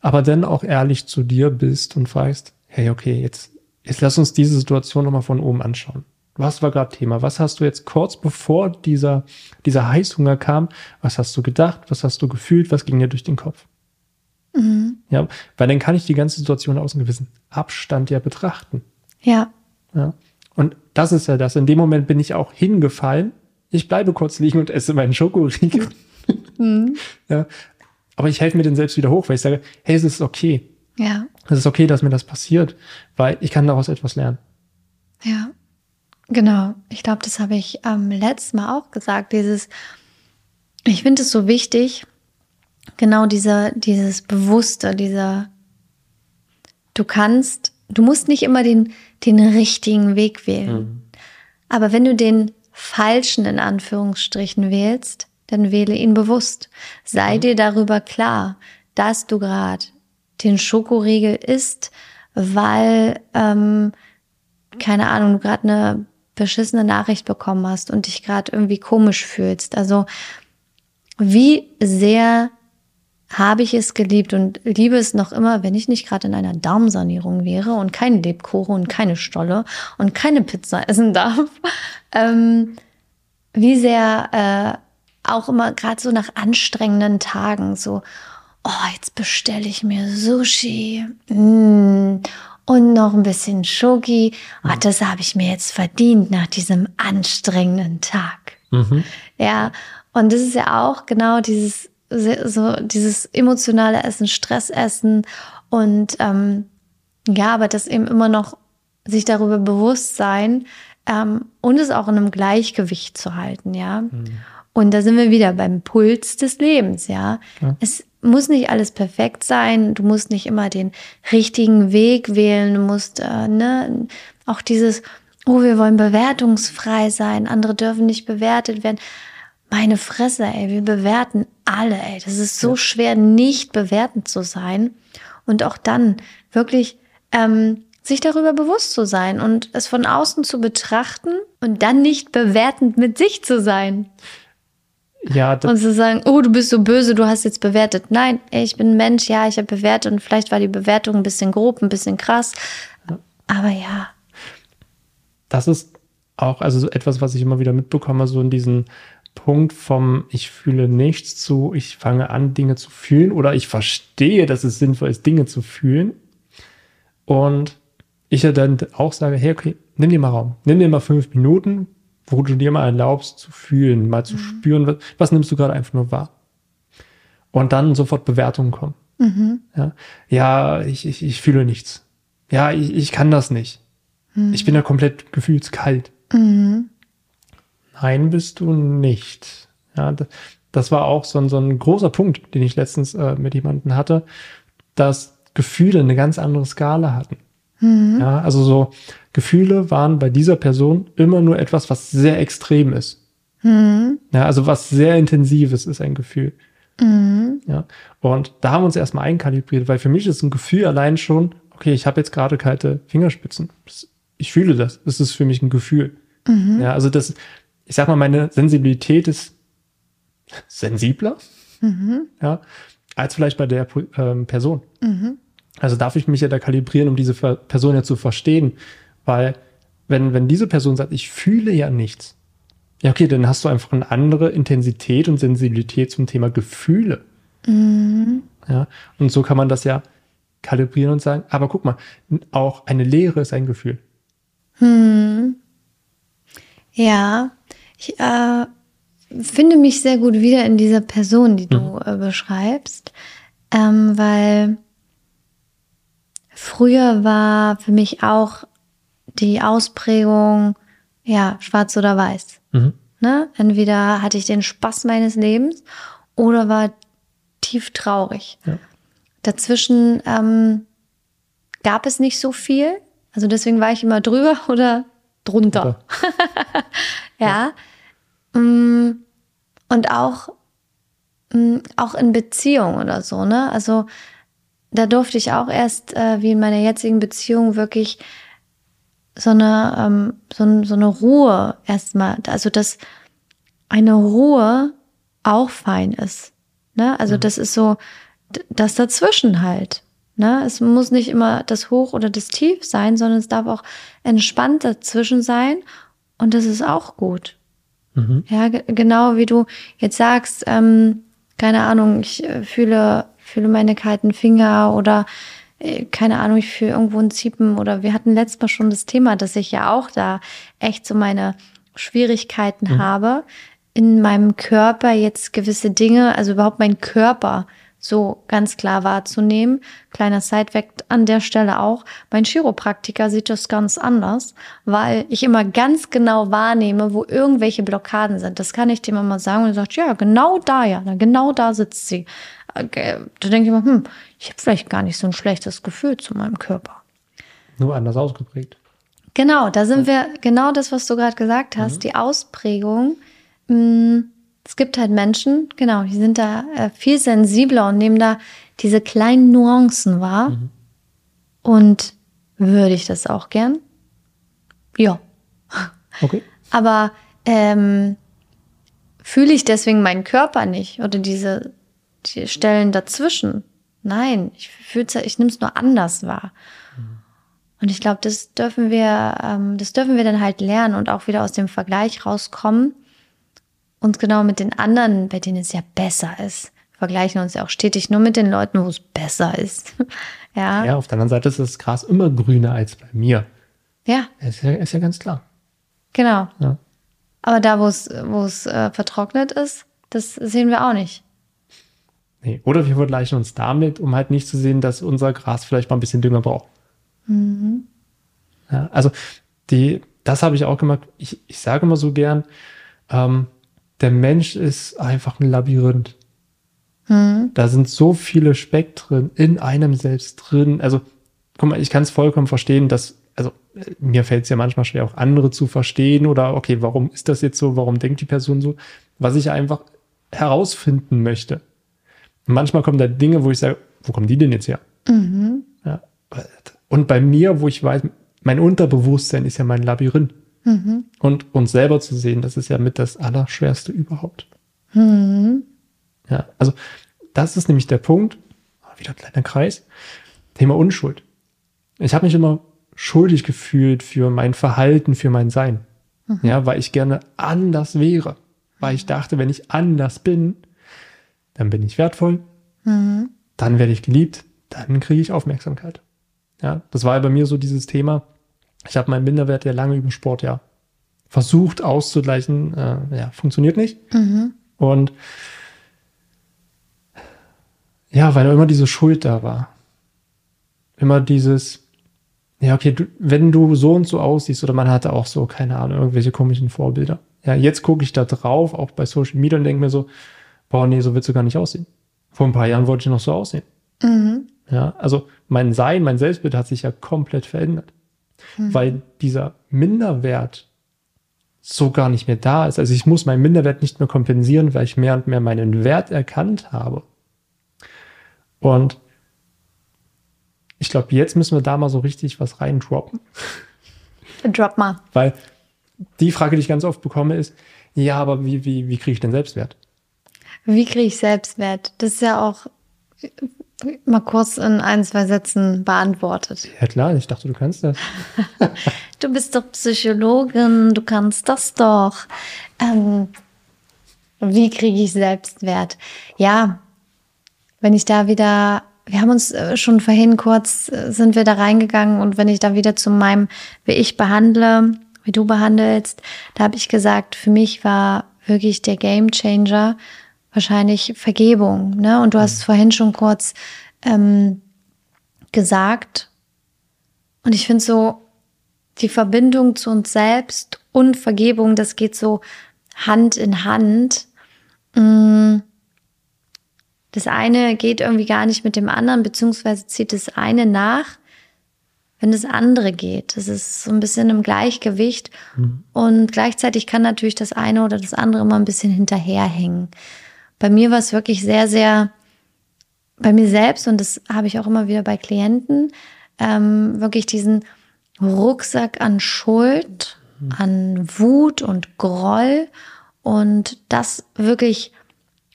Aber dann auch ehrlich zu dir bist und fragst, hey, okay, jetzt, jetzt lass uns diese Situation nochmal von oben anschauen. Was war gerade Thema? Was hast du jetzt kurz bevor dieser, dieser Heißhunger kam, was hast du gedacht? Was hast du gefühlt? Was ging dir durch den Kopf? Mhm. Ja, weil dann kann ich die ganze Situation aus einem gewissen Abstand ja betrachten. Ja. ja. Und das ist ja das. In dem Moment bin ich auch hingefallen. Ich bleibe kurz liegen und esse meinen Schokoriegel. Mhm. Ja. Aber ich helfe mir dann selbst wieder hoch, weil ich sage, hey, es ist okay. Ja. Es ist okay, dass mir das passiert, weil ich kann daraus etwas lernen. Ja. Genau, ich glaube, das habe ich am ähm, letzten Mal auch gesagt. Dieses, ich finde es so wichtig, genau dieser, dieses Bewusste, dieser, du kannst, du musst nicht immer den, den richtigen Weg wählen. Mhm. Aber wenn du den falschen in Anführungsstrichen wählst, dann wähle ihn bewusst. Sei mhm. dir darüber klar, dass du gerade den Schokoriegel isst, weil, ähm, keine Ahnung, du gerade eine beschissene Nachricht bekommen hast und dich gerade irgendwie komisch fühlst. Also wie sehr habe ich es geliebt und liebe es noch immer, wenn ich nicht gerade in einer Darmsanierung wäre und kein Lebkuchen und keine Stolle und keine Pizza essen darf. Ähm, wie sehr äh, auch immer gerade so nach anstrengenden Tagen so, oh, jetzt bestelle ich mir Sushi. Mm und noch ein bisschen Schoki. Oh, das habe ich mir jetzt verdient nach diesem anstrengenden Tag. Mhm. Ja, und das ist ja auch genau dieses so dieses emotionale Essen, Stressessen und ähm, ja, aber das eben immer noch sich darüber bewusst sein ähm, und es auch in einem Gleichgewicht zu halten, ja. Mhm. Und da sind wir wieder beim Puls des Lebens, ja. ja. Es muss nicht alles perfekt sein. Du musst nicht immer den richtigen Weg wählen. Du musst, äh, ne, auch dieses, oh, wir wollen bewertungsfrei sein, andere dürfen nicht bewertet werden. Meine Fresse, ey, wir bewerten alle, ey. Das ist so ja. schwer, nicht bewertend zu sein. Und auch dann wirklich ähm, sich darüber bewusst zu sein und es von außen zu betrachten und dann nicht bewertend mit sich zu sein. Ja, und zu sagen, oh, du bist so böse, du hast jetzt bewertet. Nein, ich bin ein Mensch, ja, ich habe bewertet und vielleicht war die Bewertung ein bisschen grob, ein bisschen krass. Aber ja. Das ist auch also etwas, was ich immer wieder mitbekomme, so in diesen Punkt vom ich fühle nichts zu, ich fange an, Dinge zu fühlen oder ich verstehe, dass es sinnvoll ist, Dinge zu fühlen. Und ich ja dann auch sage, hey, okay, nimm dir mal Raum, nimm dir mal fünf Minuten, wo du dir mal erlaubst zu fühlen, mal zu mhm. spüren, was, was, nimmst du gerade einfach nur wahr. Und dann sofort Bewertungen kommen. Mhm. Ja, ja ich, ich, ich fühle nichts. Ja, ich, ich kann das nicht. Mhm. Ich bin ja komplett gefühlskalt. Mhm. Nein, bist du nicht. Ja, das war auch so ein, so ein großer Punkt, den ich letztens äh, mit jemandem hatte, dass Gefühle eine ganz andere Skala hatten. Mhm. Ja, also so Gefühle waren bei dieser Person immer nur etwas, was sehr extrem ist. Mhm. Ja, also was sehr intensives ist ein Gefühl. Mhm. Ja, und da haben wir uns erstmal einkalibriert, weil für mich ist ein Gefühl allein schon, okay, ich habe jetzt gerade kalte Fingerspitzen. ich fühle das. Das ist für mich ein Gefühl. Mhm. Ja, also das, ich sag mal, meine Sensibilität ist sensibler, mhm. ja, als vielleicht bei der ähm, Person. Mhm. Also darf ich mich ja da kalibrieren, um diese Person ja zu verstehen. Weil, wenn, wenn diese Person sagt, ich fühle ja nichts, ja, okay, dann hast du einfach eine andere Intensität und Sensibilität zum Thema Gefühle. Mhm. Ja, und so kann man das ja kalibrieren und sagen, aber guck mal, auch eine Lehre ist ein Gefühl. Hm. Ja, ich äh, finde mich sehr gut wieder in dieser Person, die du mhm. äh, beschreibst, ähm, weil Früher war für mich auch die Ausprägung, ja, schwarz oder weiß. Mhm. Ne? Entweder hatte ich den Spaß meines Lebens oder war tief traurig. Ja. Dazwischen ähm, gab es nicht so viel. Also deswegen war ich immer drüber oder drunter. ja. ja. Mm, und auch, mm, auch in Beziehung oder so, ne? Also da durfte ich auch erst, äh, wie in meiner jetzigen Beziehung, wirklich so eine, ähm, so, so eine Ruhe erstmal, also dass eine Ruhe auch fein ist. Ne? Also mhm. das ist so das dazwischen halt. Ne? Es muss nicht immer das Hoch oder das Tief sein, sondern es darf auch entspannt dazwischen sein und das ist auch gut. Mhm. Ja, genau wie du jetzt sagst, ähm, keine Ahnung, ich äh, fühle fühle meine kalten Finger oder äh, keine Ahnung, ich fühle irgendwo ein Ziepen oder wir hatten letztes Mal schon das Thema, dass ich ja auch da echt so meine Schwierigkeiten mhm. habe, in meinem Körper jetzt gewisse Dinge, also überhaupt mein Körper so ganz klar wahrzunehmen. Kleiner Sidefact an der Stelle auch. Mein Chiropraktiker sieht das ganz anders, weil ich immer ganz genau wahrnehme, wo irgendwelche Blockaden sind. Das kann ich dem immer sagen und er sagt, ja, genau da, ja, genau da sitzt sie. Da denke ich mir, hm, ich habe vielleicht gar nicht so ein schlechtes Gefühl zu meinem Körper. Nur anders ausgeprägt. Genau, da sind wir, genau das, was du gerade gesagt hast, mhm. die Ausprägung. Mh, es gibt halt Menschen, genau, die sind da äh, viel sensibler und nehmen da diese kleinen Nuancen wahr. Mhm. Und würde ich das auch gern? Ja. Okay. Aber ähm, fühle ich deswegen meinen Körper nicht oder diese die Stellen dazwischen? Nein, ich fühl's, ich nehme es nur anders wahr. Mhm. Und ich glaube, das dürfen wir, ähm, das dürfen wir dann halt lernen und auch wieder aus dem Vergleich rauskommen uns genau mit den anderen, bei denen es ja besser ist. Wir vergleichen uns ja auch stetig nur mit den Leuten, wo es besser ist. ja. Ja, auf der anderen Seite ist das Gras immer grüner als bei mir. Ja. Ist ja, ist ja ganz klar. Genau. Ja. Aber da, wo es, wo es äh, vertrocknet ist, das sehen wir auch nicht. Nee. Oder wir vergleichen uns damit, um halt nicht zu sehen, dass unser Gras vielleicht mal ein bisschen Dünger braucht. Mhm. Ja, also die, das habe ich auch gemacht. Ich, ich sage immer so gern, ähm, der Mensch ist einfach ein Labyrinth. Hm. Da sind so viele Spektren in einem selbst drin. Also, guck mal, ich kann es vollkommen verstehen, dass also mir fällt es ja manchmal schwer, auch andere zu verstehen oder okay, warum ist das jetzt so, warum denkt die Person so, was ich einfach herausfinden möchte. Manchmal kommen da Dinge, wo ich sage, wo kommen die denn jetzt her? Mhm. Ja. Und bei mir, wo ich weiß, mein Unterbewusstsein ist ja mein Labyrinth. Mhm. Und uns selber zu sehen, das ist ja mit das Allerschwerste überhaupt. Mhm. Ja, also das ist nämlich der Punkt, wieder ein kleiner Kreis, Thema Unschuld. Ich habe mich immer schuldig gefühlt für mein Verhalten, für mein Sein. Mhm. Ja, weil ich gerne anders wäre. Weil ich dachte, wenn ich anders bin, dann bin ich wertvoll, mhm. dann werde ich geliebt, dann kriege ich Aufmerksamkeit. Ja, das war bei mir so dieses Thema. Ich habe meinen Minderwert ja lange über Sport ja versucht auszugleichen. Äh, ja, funktioniert nicht. Mhm. Und ja, weil immer diese Schuld da war. Immer dieses, ja, okay, du, wenn du so und so aussiehst, oder man hatte auch so, keine Ahnung, irgendwelche komischen Vorbilder. Ja, jetzt gucke ich da drauf, auch bei Social Media und denke mir so, boah, nee, so willst du gar nicht aussehen. Vor ein paar Jahren wollte ich noch so aussehen. Mhm. Ja, also mein Sein, mein Selbstbild hat sich ja komplett verändert. Mhm. Weil dieser Minderwert so gar nicht mehr da ist. Also ich muss meinen Minderwert nicht mehr kompensieren, weil ich mehr und mehr meinen Wert erkannt habe. Und ich glaube, jetzt müssen wir da mal so richtig was reindroppen. Drop mal. Weil die Frage, die ich ganz oft bekomme, ist, ja, aber wie, wie, wie kriege ich denn Selbstwert? Wie kriege ich Selbstwert? Das ist ja auch mal kurz in ein, zwei Sätzen beantwortet. Ja klar, ich dachte, du kannst das. du bist doch Psychologin, du kannst das doch. Ähm, wie kriege ich Selbstwert? Ja, wenn ich da wieder wir haben uns äh, schon vorhin kurz, äh, sind wir da reingegangen und wenn ich da wieder zu meinem, wie ich behandle, wie du behandelst, da habe ich gesagt, für mich war wirklich der Game Changer wahrscheinlich Vergebung. Ne? Und du hast es vorhin schon kurz ähm, gesagt. Und ich finde so, die Verbindung zu uns selbst und Vergebung, das geht so Hand in Hand. Mmh das eine geht irgendwie gar nicht mit dem anderen, beziehungsweise zieht das eine nach, wenn das andere geht. Das ist so ein bisschen im Gleichgewicht. Mhm. Und gleichzeitig kann natürlich das eine oder das andere immer ein bisschen hinterherhängen. Bei mir war es wirklich sehr, sehr, bei mir selbst, und das habe ich auch immer wieder bei Klienten, ähm, wirklich diesen Rucksack an Schuld, an Wut und Groll und das wirklich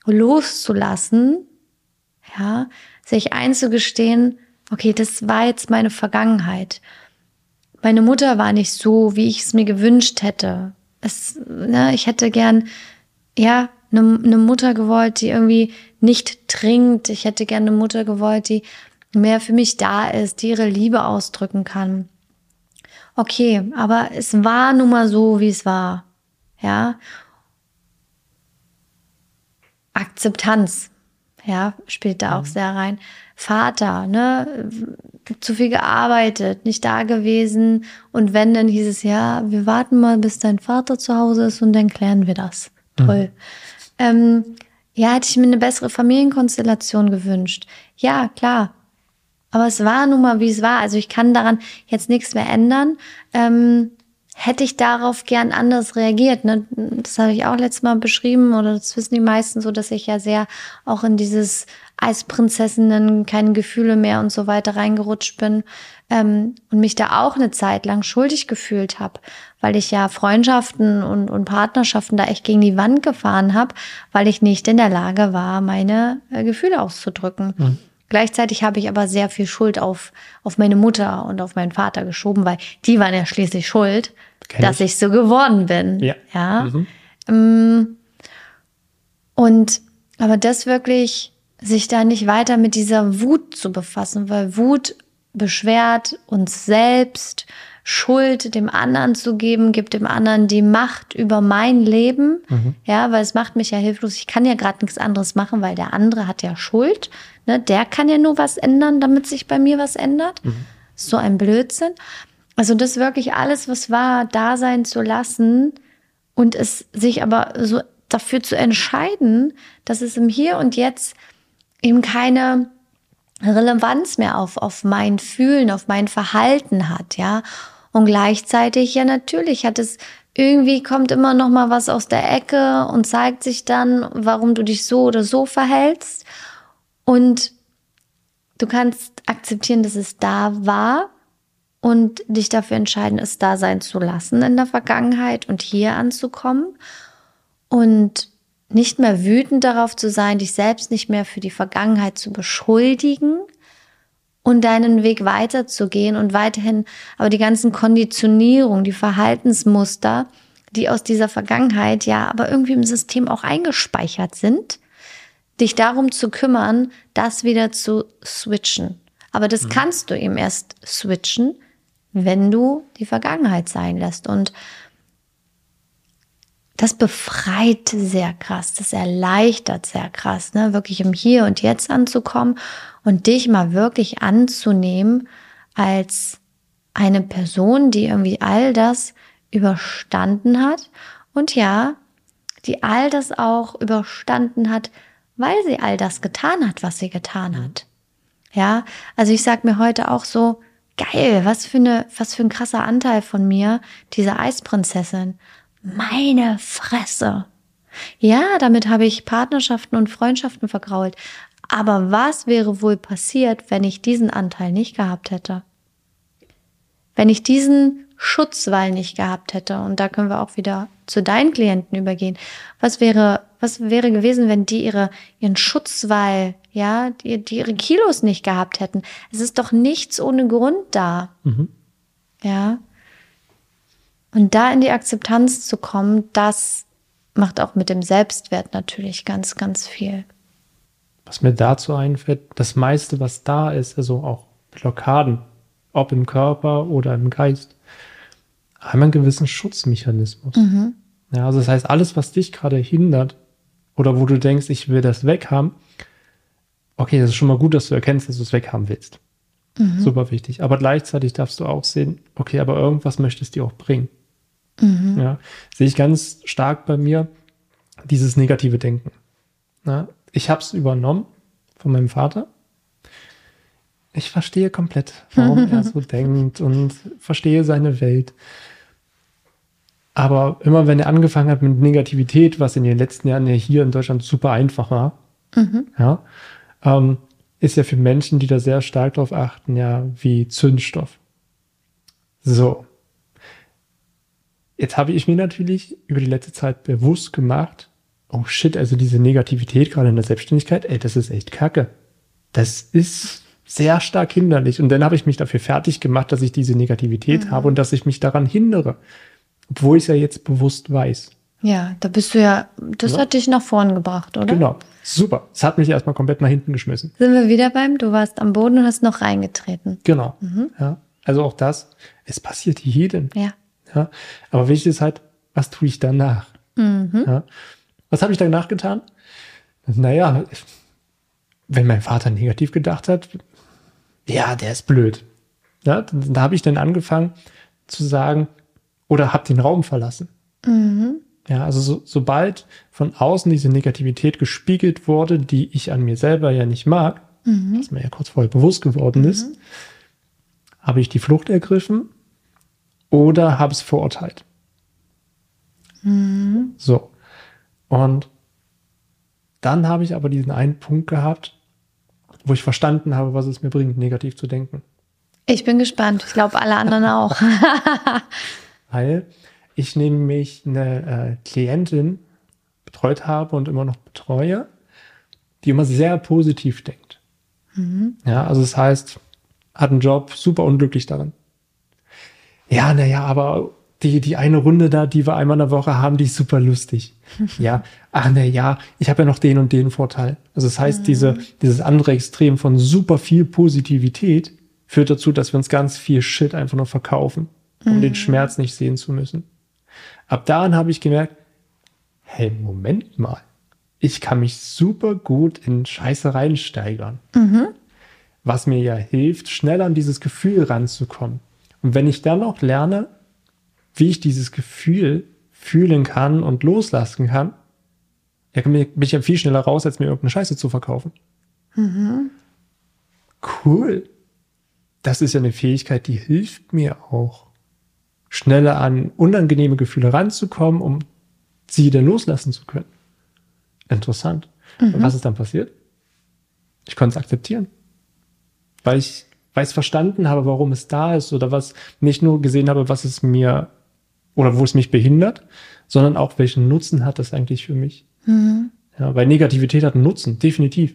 loszulassen, ja, sich einzugestehen, okay, das war jetzt meine Vergangenheit. Meine Mutter war nicht so, wie ich es mir gewünscht hätte. Es, ne, ich hätte gern, ja, eine, eine Mutter gewollt, die irgendwie nicht trinkt. Ich hätte gern eine Mutter gewollt, die mehr für mich da ist, die ihre Liebe ausdrücken kann. Okay, aber es war nun mal so, wie es war. Ja. Akzeptanz, ja, spielt da auch mhm. sehr rein. Vater, ne, zu viel gearbeitet, nicht da gewesen. Und wenn, dann hieß es, ja, wir warten mal, bis dein Vater zu Hause ist und dann klären wir das. Mhm. Ähm, ja, hätte ich mir eine bessere Familienkonstellation gewünscht. Ja, klar. Aber es war nun mal, wie es war. Also ich kann daran jetzt nichts mehr ändern. Ähm, hätte ich darauf gern anders reagiert. Ne? Das habe ich auch letztes Mal beschrieben oder das wissen die meisten so, dass ich ja sehr auch in dieses Eisprinzessinnen, keine Gefühle mehr und so weiter reingerutscht bin ähm, und mich da auch eine Zeit lang schuldig gefühlt habe, weil ich ja Freundschaften und, und Partnerschaften da echt gegen die Wand gefahren habe, weil ich nicht in der Lage war, meine äh, Gefühle auszudrücken. Mhm. Gleichzeitig habe ich aber sehr viel Schuld auf, auf meine Mutter und auf meinen Vater geschoben, weil die waren ja schließlich schuld, Kenn dass ich. ich so geworden bin. Ja. ja? Mhm. Ähm, und aber das wirklich, sich da nicht weiter mit dieser Wut zu befassen, weil Wut beschwert uns selbst, Schuld dem anderen zu geben, gibt dem anderen die Macht über mein Leben. Mhm. Ja, weil es macht mich ja hilflos. Ich kann ja gerade nichts anderes machen, weil der andere hat ja Schuld. Ne? Der kann ja nur was ändern, damit sich bei mir was ändert. Mhm. So ein Blödsinn. Also das wirklich alles, was war, da sein zu lassen und es sich aber so dafür zu entscheiden, dass es im Hier und Jetzt eben keine Relevanz mehr auf, auf mein Fühlen, auf mein Verhalten hat, ja. Und gleichzeitig, ja, natürlich hat es irgendwie kommt immer noch mal was aus der Ecke und zeigt sich dann, warum du dich so oder so verhältst. Und du kannst akzeptieren, dass es da war und dich dafür entscheiden, es da sein zu lassen in der Vergangenheit und hier anzukommen und nicht mehr wütend darauf zu sein, dich selbst nicht mehr für die Vergangenheit zu beschuldigen, und deinen Weg weiterzugehen und weiterhin aber die ganzen Konditionierungen, die Verhaltensmuster, die aus dieser Vergangenheit ja aber irgendwie im System auch eingespeichert sind, dich darum zu kümmern, das wieder zu switchen. Aber das mhm. kannst du eben erst switchen, wenn du die Vergangenheit sein lässt. Und das befreit sehr krass, das erleichtert sehr krass, ne? wirklich im Hier und Jetzt anzukommen und dich mal wirklich anzunehmen als eine Person, die irgendwie all das überstanden hat und ja, die all das auch überstanden hat, weil sie all das getan hat, was sie getan hat. Ja, also ich sag mir heute auch so, geil, was für eine, was für ein krasser Anteil von mir, diese Eisprinzessin. Meine Fresse. Ja, damit habe ich Partnerschaften und Freundschaften vergrault. Aber was wäre wohl passiert, wenn ich diesen Anteil nicht gehabt hätte? Wenn ich diesen Schutzwall nicht gehabt hätte, und da können wir auch wieder zu deinen Klienten übergehen. Was wäre, was wäre gewesen, wenn die ihre, ihren Schutzwall, ja, die, die ihre Kilos nicht gehabt hätten? Es ist doch nichts ohne Grund da. Mhm. Ja. Und da in die Akzeptanz zu kommen, das macht auch mit dem Selbstwert natürlich ganz, ganz viel. Was mir dazu einfällt, das meiste, was da ist, also auch Blockaden, ob im Körper oder im Geist, haben einen gewissen Schutzmechanismus. Mhm. Ja, also das heißt, alles, was dich gerade hindert oder wo du denkst, ich will das weghaben, okay, das ist schon mal gut, dass du erkennst, dass du es weghaben willst. Mhm. Super wichtig. Aber gleichzeitig darfst du auch sehen, okay, aber irgendwas möchtest du dir auch bringen. Mhm. Ja, sehe ich ganz stark bei mir dieses negative Denken. Ja, ich habe es übernommen von meinem Vater. Ich verstehe komplett, warum er so denkt und verstehe seine Welt. Aber immer wenn er angefangen hat mit Negativität, was in den letzten Jahren ja hier in Deutschland super einfach war, mhm. ja, ähm, ist ja für Menschen, die da sehr stark drauf achten, ja, wie Zündstoff. So. Jetzt habe ich mir natürlich über die letzte Zeit bewusst gemacht, oh shit, also diese Negativität gerade in der Selbstständigkeit, ey, das ist echt kacke. Das ist sehr stark hinderlich. Und dann habe ich mich dafür fertig gemacht, dass ich diese Negativität mhm. habe und dass ich mich daran hindere. Obwohl ich es ja jetzt bewusst weiß. Ja, da bist du ja, das ja. hat dich nach vorn gebracht, oder? Genau. Super. Es hat mich erstmal komplett nach hinten geschmissen. Sind wir wieder beim, du warst am Boden und hast noch reingetreten. Genau. Mhm. Ja. Also auch das, es passiert jedem. Ja. ja. Aber wichtig ist halt, was tue ich danach? Mhm. Ja. Was habe ich danach getan? Naja, wenn mein Vater negativ gedacht hat, ja, der ist blöd. Ja, da habe ich dann angefangen zu sagen, oder habe den Raum verlassen. Mhm. Ja, also so, sobald von außen diese Negativität gespiegelt wurde, die ich an mir selber ja nicht mag, mhm. was mir ja kurz vorher bewusst geworden mhm. ist, habe ich die Flucht ergriffen oder habe es verurteilt. Mhm. So. Und dann habe ich aber diesen einen Punkt gehabt, wo ich verstanden habe, was es mir bringt, negativ zu denken. Ich bin gespannt. Ich glaube, alle anderen auch. Weil ich nämlich eine äh, Klientin betreut habe und immer noch betreue, die immer sehr positiv denkt. Mhm. Ja, also das heißt, hat einen Job, super unglücklich darin. Ja, naja, aber die, die eine Runde da, die wir einmal in der Woche haben, die ist super lustig. ja, ach na ja, ich habe ja noch den und den Vorteil. Also das heißt, mhm. diese, dieses andere Extrem von super viel Positivität führt dazu, dass wir uns ganz viel Shit einfach nur verkaufen, um mhm. den Schmerz nicht sehen zu müssen. Ab dahin habe ich gemerkt, hey, Moment mal, ich kann mich super gut in Scheiße reinsteigern. Mhm. Was mir ja hilft, schnell an dieses Gefühl ranzukommen. Und wenn ich dann auch lerne, wie ich dieses Gefühl fühlen kann und loslassen kann, ja, bin ich ja viel schneller raus, als mir irgendeine Scheiße zu verkaufen. Mhm. Cool. Das ist ja eine Fähigkeit, die hilft mir auch. schneller an unangenehme Gefühle ranzukommen, um sie dann loslassen zu können. Interessant. Mhm. Und was ist dann passiert? Ich konnte es akzeptieren. Weil ich, weil ich verstanden habe, warum es da ist oder was nicht nur gesehen habe, was es mir oder wo es mich behindert, sondern auch welchen Nutzen hat das eigentlich für mich. Mhm. Ja, weil Negativität hat einen Nutzen, definitiv.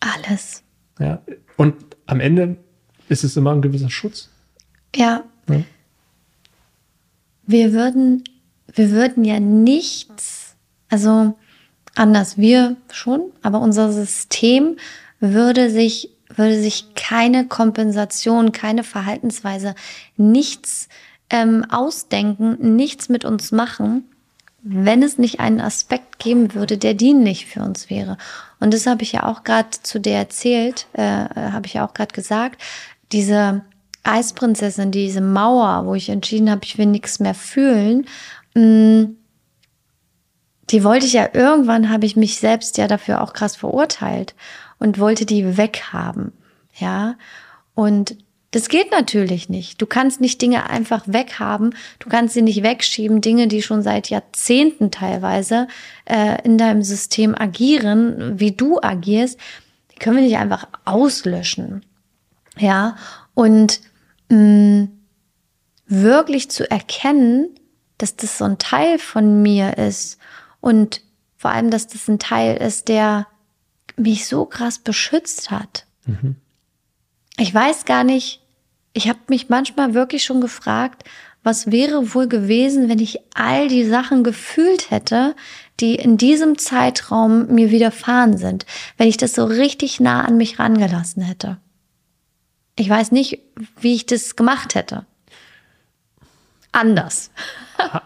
Alles. Ja, und am Ende ist es immer ein gewisser Schutz. Ja. ja. Wir würden, wir würden ja nichts, also anders, wir schon, aber unser System würde sich, würde sich keine Kompensation, keine Verhaltensweise, nichts ähm, ausdenken, nichts mit uns machen, wenn es nicht einen Aspekt geben würde, der dienlich für uns wäre. Und das habe ich ja auch gerade zu dir erzählt, äh, habe ich ja auch gerade gesagt, diese Eisprinzessin, diese Mauer, wo ich entschieden habe, ich will nichts mehr fühlen, mh, mm, die wollte ich ja irgendwann, habe ich mich selbst ja dafür auch krass verurteilt und wollte die weghaben. Ja. Und das geht natürlich nicht. Du kannst nicht Dinge einfach weghaben. Du kannst sie nicht wegschieben. Dinge, die schon seit Jahrzehnten teilweise äh, in deinem System agieren, wie du agierst, die können wir nicht einfach auslöschen. Ja. Und mh, mm, wirklich zu erkennen, dass das so ein Teil von mir ist und vor allem, dass das ein Teil ist, der mich so krass beschützt hat. Mhm. Ich weiß gar nicht, ich habe mich manchmal wirklich schon gefragt, was wäre wohl gewesen, wenn ich all die Sachen gefühlt hätte, die in diesem Zeitraum mir widerfahren sind, wenn ich das so richtig nah an mich rangelassen hätte. Ich weiß nicht, wie ich das gemacht hätte. Anders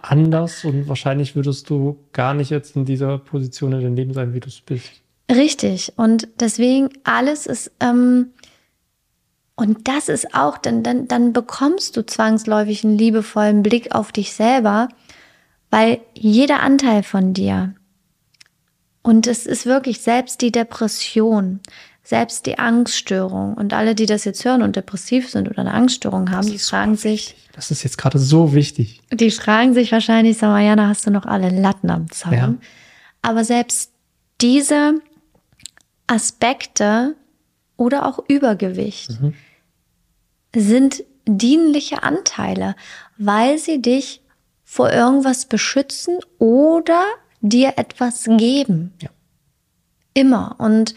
anders und wahrscheinlich würdest du gar nicht jetzt in dieser Position in deinem Leben sein, wie du es bist. Richtig. Und deswegen alles ist, ähm, und das ist auch, dann, dann, dann bekommst du zwangsläufig einen liebevollen Blick auf dich selber, weil jeder Anteil von dir, und es ist wirklich selbst die Depression, selbst die Angststörung und alle, die das jetzt hören und depressiv sind oder eine Angststörung haben, die fragen sich. Das ist jetzt gerade so wichtig. Die fragen sich wahrscheinlich, sag mal, Jana, hast du noch alle Latten am Zaun? Ja. Aber selbst diese Aspekte oder auch Übergewicht mhm. Sind dienliche Anteile, weil sie dich vor irgendwas beschützen oder dir etwas geben. Ja. Immer. Und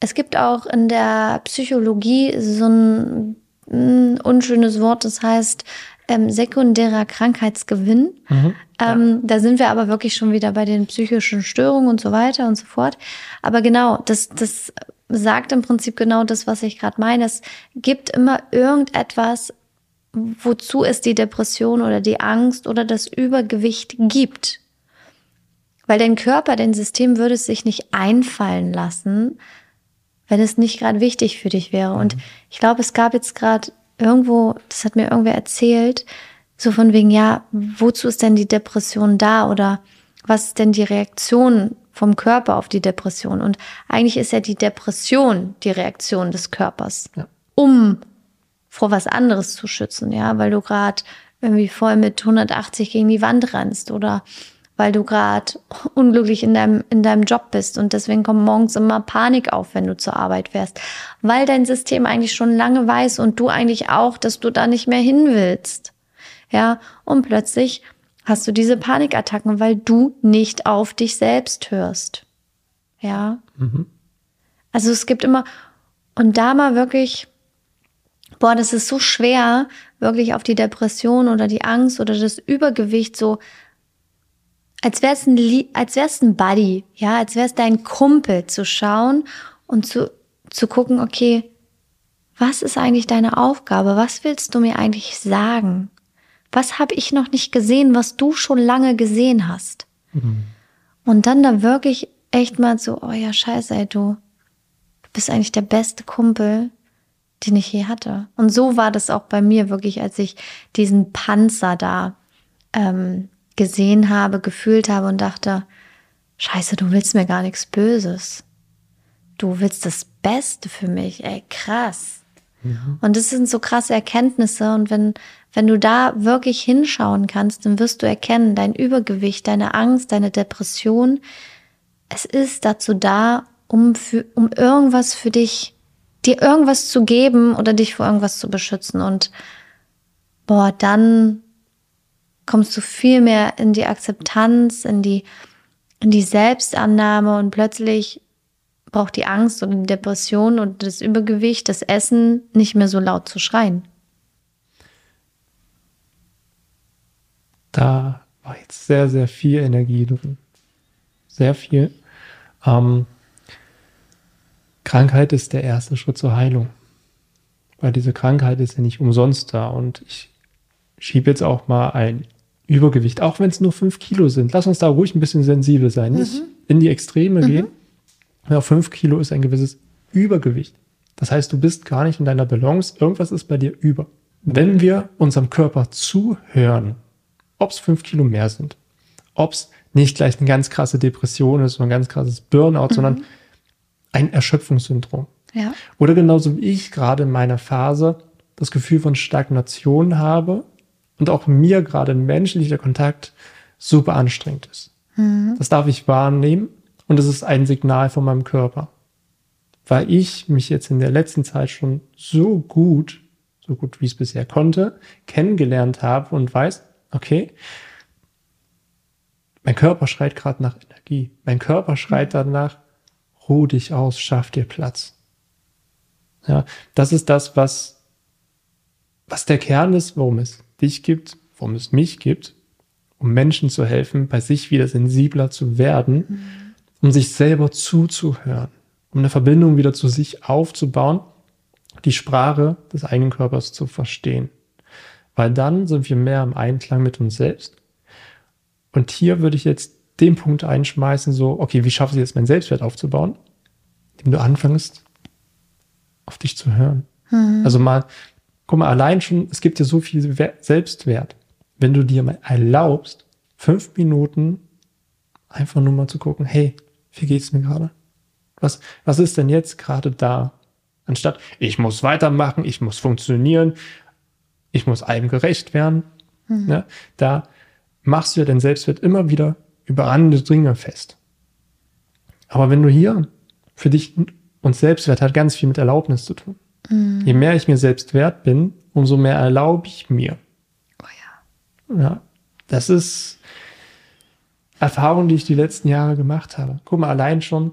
es gibt auch in der Psychologie so ein, ein unschönes Wort, das heißt ähm, sekundärer Krankheitsgewinn. Mhm, ja. ähm, da sind wir aber wirklich schon wieder bei den psychischen Störungen und so weiter und so fort. Aber genau, das, das sagt im Prinzip genau das, was ich gerade meine. Es gibt immer irgendetwas, wozu es die Depression oder die Angst oder das Übergewicht gibt. Weil dein Körper, dein System würde es sich nicht einfallen lassen, wenn es nicht gerade wichtig für dich wäre. Und mhm. ich glaube, es gab jetzt gerade irgendwo, das hat mir irgendwer erzählt, so von wegen, ja, wozu ist denn die Depression da oder was ist denn die Reaktion vom Körper auf die Depression? Und eigentlich ist ja die Depression die Reaktion des Körpers, ja. um vor was anderes zu schützen, ja, weil du gerade irgendwie voll mit 180 gegen die Wand rennst oder weil du gerade unglücklich in deinem, in deinem Job bist und deswegen kommt morgens immer Panik auf, wenn du zur Arbeit fährst, weil dein System eigentlich schon lange weiß und du eigentlich auch, dass du da nicht mehr hin willst. Ja, und plötzlich hast du diese Panikattacken, weil du nicht auf dich selbst hörst. Ja. Mhm. Also es gibt immer, und da mal wirklich, boah, das ist so schwer, wirklich auf die Depression oder die Angst oder das Übergewicht so als wär's ein, als wär's ein Buddy, ja, als wär's dein Kumpel zu schauen und zu, zu gucken, okay, was ist eigentlich deine Aufgabe? Was willst du mir eigentlich sagen? Was habe ich noch nicht gesehen, was du schon lange gesehen hast? Mhm. Und dann da wirklich echt mal so, oh ja, scheiße, ey, du, du bist eigentlich der beste Kumpel, den ich je hatte. Und so war das auch bei mir wirklich, als ich diesen Panzer da ähm, gesehen habe, gefühlt habe und dachte, scheiße, du willst mir gar nichts Böses. Du willst das Beste für mich, ey, krass. Mhm. Und das sind so krasse Erkenntnisse. Und wenn, wenn du da wirklich hinschauen kannst, dann wirst du erkennen, dein Übergewicht, deine Angst, deine Depression, es ist dazu da, um, für, um irgendwas für dich, dir irgendwas zu geben oder dich vor irgendwas zu beschützen. Und boah, dann kommst du viel mehr in die Akzeptanz, in die, in die Selbstannahme und plötzlich braucht die Angst und die Depression und das Übergewicht, das Essen nicht mehr so laut zu schreien. Da war jetzt sehr, sehr viel Energie drin. Sehr viel. Ähm, Krankheit ist der erste Schritt zur Heilung. Weil diese Krankheit ist ja nicht umsonst da. Und ich schiebe jetzt auch mal ein Übergewicht, auch wenn es nur fünf Kilo sind. Lass uns da ruhig ein bisschen sensibel sein. Nicht mhm. in die Extreme mhm. gehen. Ja, fünf Kilo ist ein gewisses Übergewicht. Das heißt, du bist gar nicht in deiner Balance. Irgendwas ist bei dir über. Wenn wir unserem Körper zuhören, ob es fünf Kilo mehr sind, ob es nicht gleich eine ganz krasse Depression ist oder ein ganz krasses Burnout, mhm. sondern ein Erschöpfungssyndrom. Ja. Oder genauso wie ich gerade in meiner Phase das Gefühl von Stagnation habe und auch mir gerade menschlicher Kontakt super anstrengend ist. Mhm. Das darf ich wahrnehmen und es ist ein Signal von meinem Körper. Weil ich mich jetzt in der letzten Zeit schon so gut, so gut wie ich es bisher konnte, kennengelernt habe und weiß, okay, mein Körper schreit gerade nach Energie. Mein Körper schreit danach, ruh dich aus, schaff dir Platz. Ja, das ist das, was, was der Kern ist, worum es dich gibt, worum es mich gibt, um Menschen zu helfen, bei sich wieder sensibler zu werden, mhm. um sich selber zuzuhören, um eine Verbindung wieder zu sich aufzubauen, die Sprache des eigenen Körpers zu verstehen. Weil dann sind wir mehr im Einklang mit uns selbst. Und hier würde ich jetzt den Punkt einschmeißen, so, okay, wie schaffst du jetzt meinen Selbstwert aufzubauen? Indem du anfängst, auf dich zu hören. Mhm. Also mal, guck mal, allein schon, es gibt dir so viel Selbstwert. Wenn du dir mal erlaubst, fünf Minuten einfach nur mal zu gucken, hey, wie geht's mir gerade? Was, was ist denn jetzt gerade da? Anstatt, ich muss weitermachen, ich muss funktionieren, ich muss allem gerecht werden. Mhm. Ne? Da machst du ja dein Selbstwert immer wieder über andere Dinge fest. Aber wenn du hier für dich und Selbstwert hat ganz viel mit Erlaubnis zu tun. Mhm. Je mehr ich mir selbst wert bin, umso mehr erlaube ich mir. Oh ja. Ja, das ist Erfahrung, die ich die letzten Jahre gemacht habe. Guck mal, allein schon,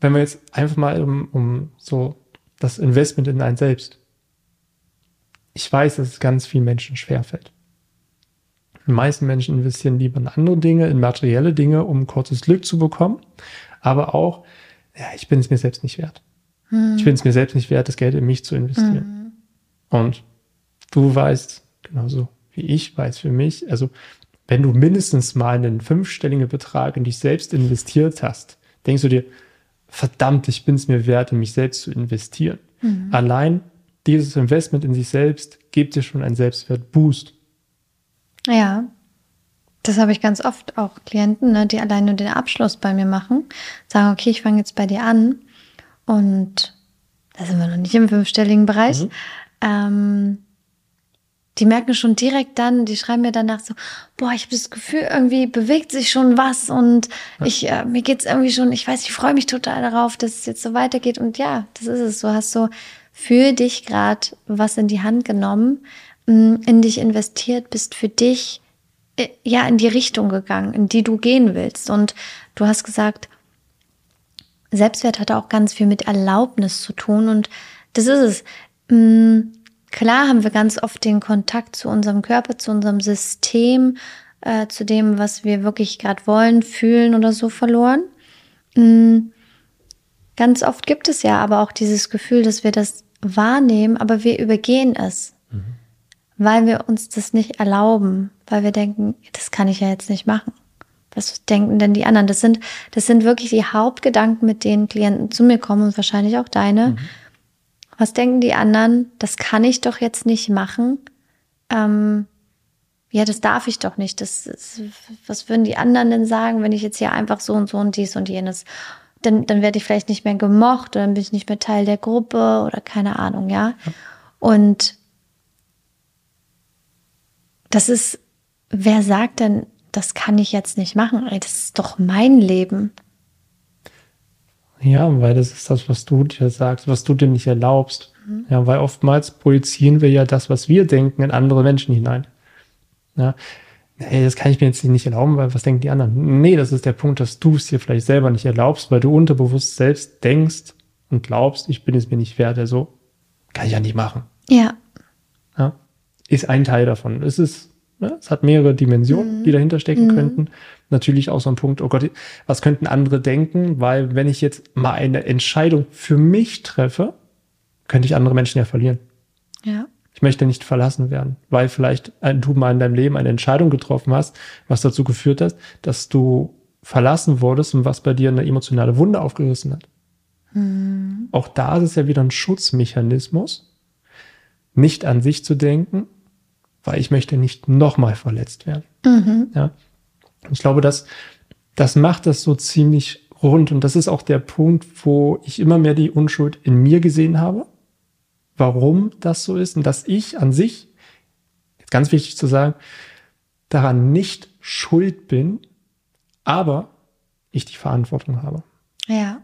wenn wir jetzt einfach mal um, um so das Investment in ein Selbst. Ich weiß, dass es ganz vielen Menschen schwerfällt. Die meisten Menschen investieren lieber in andere Dinge, in materielle Dinge, um kurzes Glück zu bekommen. Aber auch, ja, ich bin es mir selbst nicht wert. Hm. Ich bin es mir selbst nicht wert, das Geld in mich zu investieren. Hm. Und du weißt, genauso wie ich weiß für mich, also wenn du mindestens mal einen fünfstelligen Betrag in dich selbst investiert hast, denkst du dir, verdammt, ich bin es mir wert, in mich selbst zu investieren. Mhm. Allein dieses Investment in sich selbst gibt dir schon einen Selbstwert-Boost. Ja, das habe ich ganz oft auch Klienten, ne, die allein nur den Abschluss bei mir machen, sagen, okay, ich fange jetzt bei dir an und da sind wir noch nicht im fünfstelligen Bereich. Mhm. Ähm, die merken schon direkt dann, die schreiben mir danach so, boah, ich habe das Gefühl, irgendwie bewegt sich schon was und ich, äh, mir geht's irgendwie schon, ich weiß, ich freue mich total darauf, dass es jetzt so weitergeht. Und ja, das ist es. Du hast so für dich gerade was in die Hand genommen, mm, in dich investiert, bist für dich äh, ja in die Richtung gegangen, in die du gehen willst. Und du hast gesagt, Selbstwert hat auch ganz viel mit Erlaubnis zu tun und das ist es. Mm, Klar haben wir ganz oft den Kontakt zu unserem Körper, zu unserem System, äh, zu dem, was wir wirklich gerade wollen, fühlen oder so verloren. Mhm. Ganz oft gibt es ja aber auch dieses Gefühl, dass wir das wahrnehmen, aber wir übergehen es, mhm. weil wir uns das nicht erlauben, weil wir denken, das kann ich ja jetzt nicht machen. Was denken denn die anderen? Das sind, das sind wirklich die Hauptgedanken, mit denen Klienten zu mir kommen und wahrscheinlich auch deine. Mhm was denken die anderen? Das kann ich doch jetzt nicht machen. Ähm, ja, das darf ich doch nicht. Das, das, was würden die anderen denn sagen, wenn ich jetzt hier einfach so und so und dies und jenes dann, dann werde ich vielleicht nicht mehr gemocht oder dann bin ich nicht mehr Teil der Gruppe oder keine Ahnung, ja. ja. Und das ist, wer sagt denn, das kann ich jetzt nicht machen? Das ist doch mein Leben. Ja, weil das ist das, was du dir sagst, was du dir nicht erlaubst. Mhm. Ja, weil oftmals projizieren wir ja das, was wir denken, in andere Menschen hinein. Ja, hey, das kann ich mir jetzt nicht erlauben, weil was denken die anderen? Nee, das ist der Punkt, dass du es dir vielleicht selber nicht erlaubst, weil du unterbewusst selbst denkst und glaubst, ich bin es mir nicht wert, also kann ich ja nicht machen. Ja. ja ist ein Teil davon. Es ist, ja, es hat mehrere Dimensionen, mhm. die dahinter stecken mhm. könnten. Natürlich auch so ein Punkt, oh Gott, was könnten andere denken? Weil wenn ich jetzt mal eine Entscheidung für mich treffe, könnte ich andere Menschen ja verlieren. Ja. Ich möchte nicht verlassen werden, weil vielleicht du mal in deinem Leben eine Entscheidung getroffen hast, was dazu geführt hat, dass du verlassen wurdest und was bei dir eine emotionale Wunde aufgerissen hat. Mhm. Auch da ist es ja wieder ein Schutzmechanismus, nicht an sich zu denken, weil ich möchte nicht nochmal verletzt werden. Mhm. Ja. Ich glaube, dass das macht das so ziemlich rund und das ist auch der Punkt, wo ich immer mehr die Unschuld in mir gesehen habe warum das so ist und dass ich an sich, jetzt ganz wichtig zu sagen, daran nicht schuld bin, aber ich die Verantwortung habe. Ja.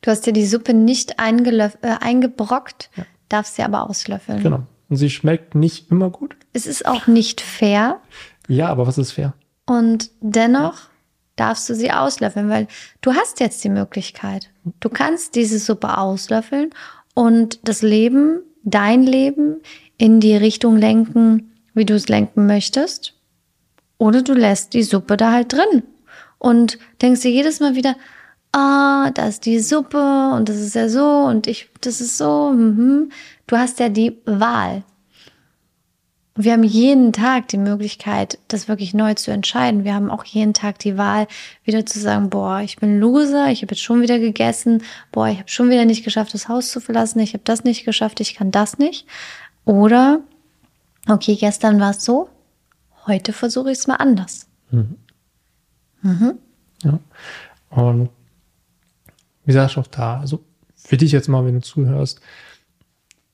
Du hast dir die Suppe nicht äh, eingebrockt, ja. darfst sie aber auslöffeln. Genau. Und sie schmeckt nicht immer gut. Es ist auch nicht fair. Ja, aber was ist fair? Und dennoch ja. darfst du sie auslöffeln, weil du hast jetzt die Möglichkeit. Du kannst diese Suppe auslöffeln und das Leben, dein Leben, in die Richtung lenken, wie du es lenken möchtest. Oder du lässt die Suppe da halt drin und denkst dir jedes Mal wieder, ah, da ist die Suppe und das ist ja so und ich, das ist so. Mhm. Du hast ja die Wahl. Wir haben jeden Tag die Möglichkeit, das wirklich neu zu entscheiden. Wir haben auch jeden Tag die Wahl, wieder zu sagen, boah, ich bin Loser, ich habe jetzt schon wieder gegessen, boah, ich habe schon wieder nicht geschafft, das Haus zu verlassen, ich habe das nicht geschafft, ich kann das nicht. Oder, okay, gestern war es so, heute versuche ich es mal anders. Mhm. Mhm. Ja. Und wie sagst du auch da, also für dich jetzt mal, wenn du zuhörst,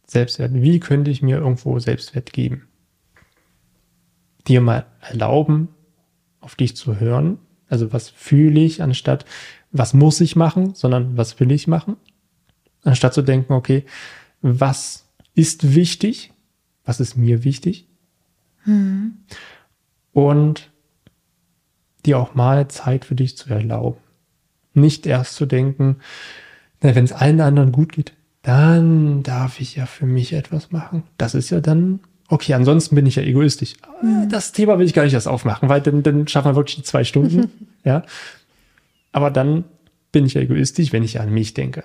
Selbstwert, wie könnte ich mir irgendwo Selbstwert geben? Dir mal erlauben, auf dich zu hören. Also was fühle ich, anstatt was muss ich machen, sondern was will ich machen. Anstatt zu denken, okay, was ist wichtig, was ist mir wichtig. Hm. Und dir auch mal Zeit für dich zu erlauben. Nicht erst zu denken, wenn es allen anderen gut geht, dann darf ich ja für mich etwas machen. Das ist ja dann okay, ansonsten bin ich ja egoistisch. Mhm. Das Thema will ich gar nicht erst aufmachen, weil dann, dann schaffen wir wirklich die zwei Stunden. ja. Aber dann bin ich ja egoistisch, wenn ich an mich denke.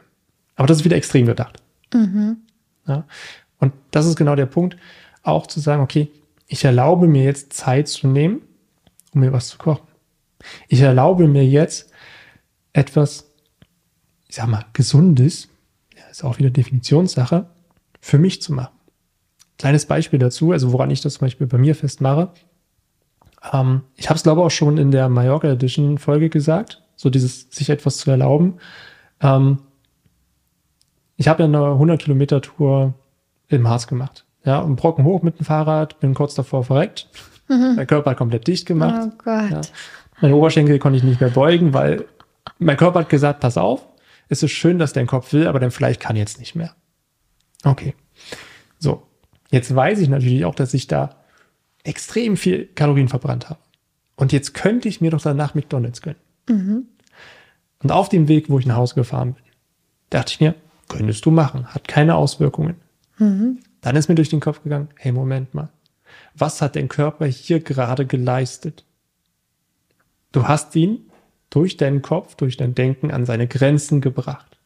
Aber das ist wieder extrem gedacht. Mhm. Ja. Und das ist genau der Punkt, auch zu sagen, okay, ich erlaube mir jetzt Zeit zu nehmen, um mir was zu kochen. Ich erlaube mir jetzt etwas, ich sag mal, gesundes, ja, ist auch wieder Definitionssache, für mich zu machen. Kleines Beispiel dazu, also woran ich das zum Beispiel bei mir festmache. Ähm, ich habe es, glaube ich, auch schon in der Mallorca Edition Folge gesagt, so dieses sich etwas zu erlauben. Ähm, ich habe ja eine 100 Kilometer Tour im Harz gemacht. Ja, und Brocken hoch mit dem Fahrrad, bin kurz davor verreckt. Mhm. Mein Körper hat komplett dicht gemacht. Oh Gott. Ja. Meine Oberschenkel konnte ich nicht mehr beugen, weil mein Körper hat gesagt, pass auf, es ist schön, dass dein Kopf will, aber dein Fleisch kann jetzt nicht mehr. Okay. So. Jetzt weiß ich natürlich auch, dass ich da extrem viel Kalorien verbrannt habe. Und jetzt könnte ich mir doch danach McDonalds gönnen. Mhm. Und auf dem Weg, wo ich nach Hause gefahren bin, dachte ich mir, könntest du machen, hat keine Auswirkungen. Mhm. Dann ist mir durch den Kopf gegangen, hey, Moment mal, was hat dein Körper hier gerade geleistet? Du hast ihn durch deinen Kopf, durch dein Denken an seine Grenzen gebracht,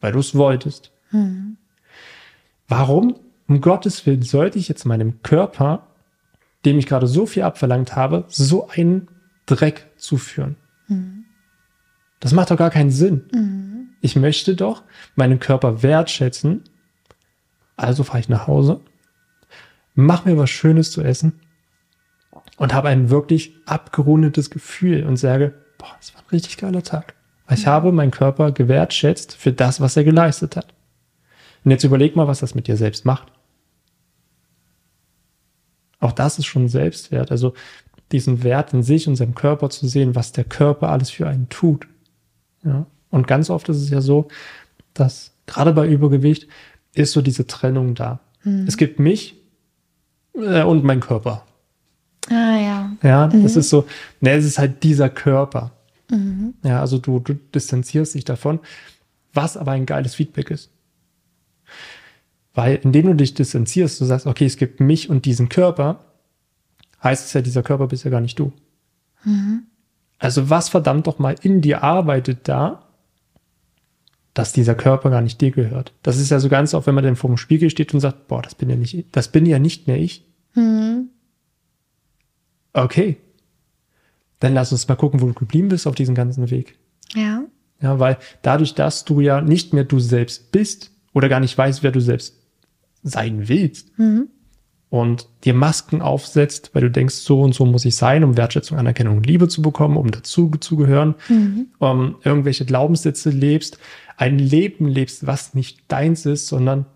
weil du es wolltest. Mhm. Warum um Gottes Willen sollte ich jetzt meinem Körper, dem ich gerade so viel abverlangt habe, so einen Dreck zuführen. Mhm. Das macht doch gar keinen Sinn. Mhm. Ich möchte doch meinen Körper wertschätzen. Also fahre ich nach Hause, mach mir was Schönes zu essen und habe ein wirklich abgerundetes Gefühl und sage, boah, das war ein richtig geiler Tag. Weil ich habe meinen Körper gewertschätzt für das, was er geleistet hat. Und jetzt überleg mal, was das mit dir selbst macht. Auch das ist schon Selbstwert. Also diesen Wert in sich und seinem Körper zu sehen, was der Körper alles für einen tut. Ja. Und ganz oft ist es ja so, dass gerade bei Übergewicht ist so diese Trennung da. Mhm. Es gibt mich äh, und mein Körper. Ah ja. Ja, mhm. das ist so, ne, es ist halt dieser Körper. Mhm. Ja, also du, du distanzierst dich davon, was aber ein geiles Feedback ist. Weil indem du dich distanzierst, du sagst, okay, es gibt mich und diesen Körper, heißt es ja, dieser Körper bist ja gar nicht du. Mhm. Also was verdammt doch mal in dir arbeitet da, dass dieser Körper gar nicht dir gehört. Das ist ja so ganz oft, wenn man dann vor dem Spiegel steht und sagt, boah, das bin ja nicht, das bin ja nicht mehr ich. Mhm. Okay. Dann lass uns mal gucken, wo du geblieben bist auf diesem ganzen Weg. Ja. Ja, weil dadurch, dass du ja nicht mehr du selbst bist oder gar nicht weißt, wer du selbst sein willst mhm. und dir Masken aufsetzt, weil du denkst, so und so muss ich sein, um Wertschätzung, Anerkennung, Liebe zu bekommen, um dazu zu gehören, mhm. um irgendwelche Glaubenssätze lebst, ein Leben lebst, was nicht deins ist, sondern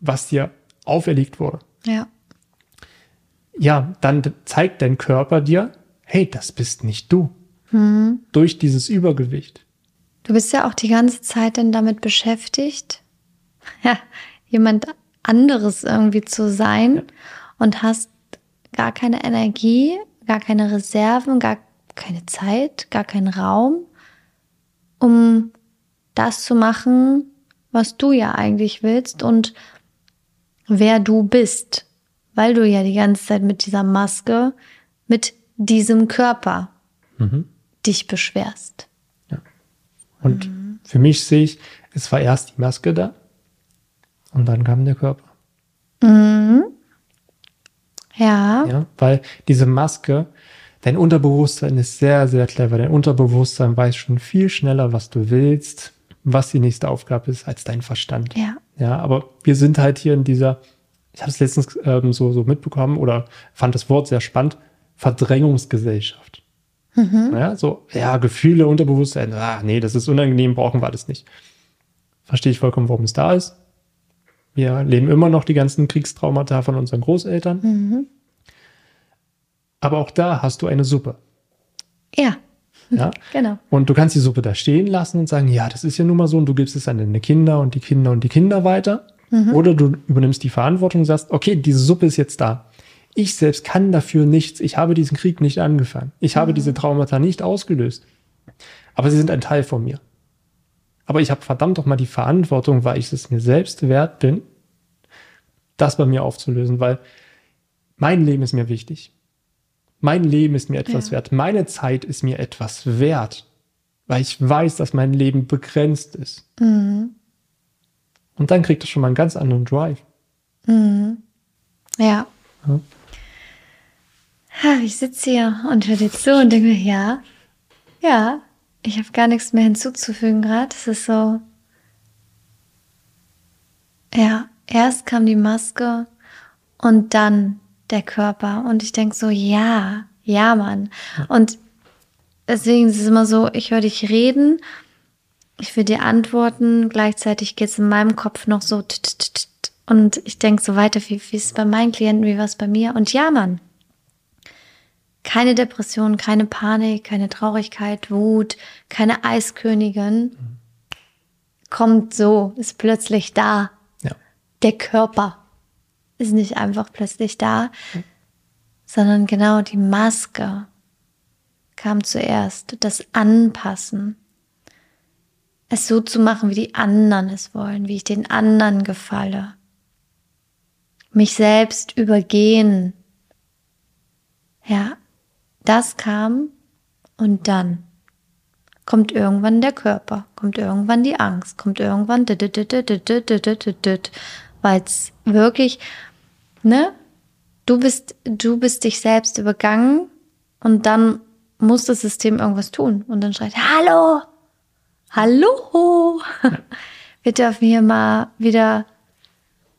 was dir auferlegt wurde. Ja. Ja, dann zeigt dein Körper dir, hey, das bist nicht du. Mhm. Durch dieses Übergewicht. Du bist ja auch die ganze Zeit dann damit beschäftigt, ja, jemand anderes irgendwie zu sein ja. und hast gar keine Energie, gar keine Reserven, gar keine Zeit, gar keinen Raum, um das zu machen, was du ja eigentlich willst und wer du bist, weil du ja die ganze Zeit mit dieser Maske, mit diesem Körper mhm. dich beschwerst. Ja. Und mhm. für mich sehe ich, es war erst die Maske da und dann kam der Körper. Mhm. Ja. ja. Weil diese Maske, dein Unterbewusstsein ist sehr, sehr clever. Dein Unterbewusstsein weiß schon viel schneller, was du willst, was die nächste Aufgabe ist, als dein Verstand. Ja. Ja, aber wir sind halt hier in dieser, ich habe es letztens ähm, so, so mitbekommen oder fand das Wort sehr spannend, Verdrängungsgesellschaft. Mhm. Ja, so, ja, Gefühle, Unterbewusstsein, ah, nee, das ist unangenehm, brauchen wir alles nicht. Verstehe ich vollkommen, warum es da ist. Wir leben immer noch die ganzen Kriegstraumata von unseren Großeltern. Mhm. Aber auch da hast du eine Suppe. Ja. Ja, genau. Und du kannst die Suppe da stehen lassen und sagen, ja, das ist ja nun mal so und du gibst es an deine Kinder und die Kinder und die Kinder weiter. Mhm. Oder du übernimmst die Verantwortung und sagst, okay, diese Suppe ist jetzt da. Ich selbst kann dafür nichts. Ich habe diesen Krieg nicht angefangen. Ich mhm. habe diese Traumata nicht ausgelöst. Aber sie sind ein Teil von mir. Aber ich habe verdammt doch mal die Verantwortung, weil ich es mir selbst wert bin, das bei mir aufzulösen, weil mein Leben ist mir wichtig. Mein Leben ist mir etwas ja. wert. Meine Zeit ist mir etwas wert, weil ich weiß, dass mein Leben begrenzt ist. Mhm. Und dann kriegt das schon mal einen ganz anderen Drive. Mhm. Ja. ja. Ich sitze hier und höre dir zu und denke mir, ja, ja, ich habe gar nichts mehr hinzuzufügen gerade. Es ist so. Ja, erst kam die Maske und dann der Körper. Und ich denke so, ja, ja, Mann. Und deswegen ist es immer so, ich höre dich reden, ich will dir antworten, gleichzeitig geht es in meinem Kopf noch so und ich denke so weiter, wie, wie ist es bei meinen Klienten, wie war es bei mir? Und ja, Mann, keine Depression, keine Panik, keine Traurigkeit, Wut, keine Eiskönigin. Kommt so, ist plötzlich da. Ja. Der Körper ist nicht einfach plötzlich da, mhm. sondern genau die Maske kam zuerst. Das Anpassen. Es so zu machen, wie die anderen es wollen, wie ich den anderen gefalle. Mich selbst übergehen. Ja, das kam und dann kommt irgendwann der Körper, kommt irgendwann die Angst, kommt irgendwann, weil es wirklich, ne, du bist, du bist dich selbst übergangen und dann muss das System irgendwas tun und dann schreit, hallo, hallo, wir dürfen hier mal wieder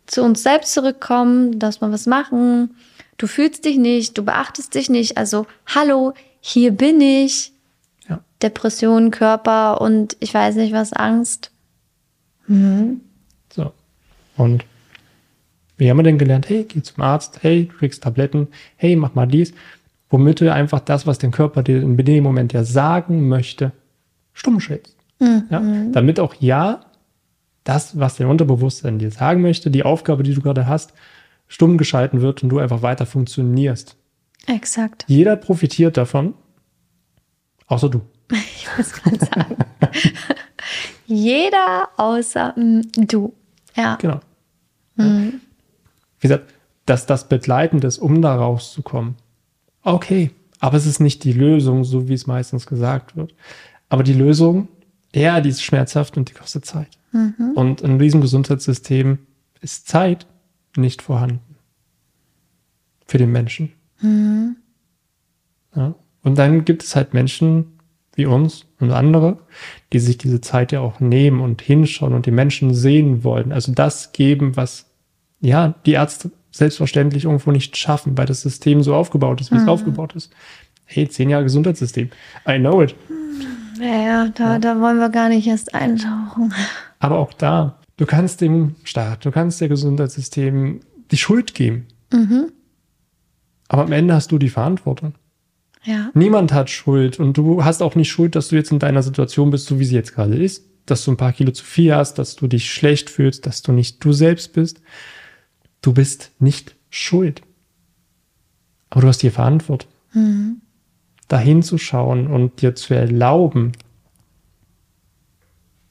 zu uns selbst zurückkommen, dass wir was machen, du fühlst dich nicht, du beachtest dich nicht, also hallo, hier bin ich. Ja. Depression, Körper und ich weiß nicht was, Angst. Mhm. So. Und wie haben wir denn gelernt? Hey, geh zum Arzt. Hey, du kriegst Tabletten. Hey, mach mal dies. Womit du einfach das, was dein Körper dir in dem Moment ja sagen möchte, stumm schältst. Mhm. Ja? Damit auch ja das, was dein Unterbewusstsein dir sagen möchte, die Aufgabe, die du gerade hast, stumm geschalten wird und du einfach weiter funktionierst. Exakt. Jeder profitiert davon, außer du. Ich muss gerade sagen. Jeder außer mm, du. Ja. Genau. Wie gesagt, dass das begleitend ist, um da rauszukommen. Okay, aber es ist nicht die Lösung, so wie es meistens gesagt wird. Aber die Lösung, ja, die ist schmerzhaft und die kostet Zeit. Und in diesem Gesundheitssystem ist Zeit nicht vorhanden. Für den Menschen. Ja. Und dann gibt es halt Menschen wie uns und andere, die sich diese Zeit ja auch nehmen und hinschauen und die Menschen sehen wollen. Also das geben, was ja die Ärzte selbstverständlich irgendwo nicht schaffen, weil das System so aufgebaut ist, wie es aufgebaut ist. Hey, zehn Jahre Gesundheitssystem. I know it. Ja, ja, da, da wollen wir gar nicht erst eintauchen. Aber auch da, du kannst dem Staat, du kannst dem Gesundheitssystem die Schuld geben. Aber am Ende hast du die Verantwortung. Ja. Niemand hat Schuld und du hast auch nicht Schuld, dass du jetzt in deiner Situation bist, so wie sie jetzt gerade ist, dass du ein paar Kilo zu viel hast, dass du dich schlecht fühlst, dass du nicht du selbst bist. Du bist nicht schuld. Aber du hast die Verantwortung, dahin zu schauen und dir zu erlauben,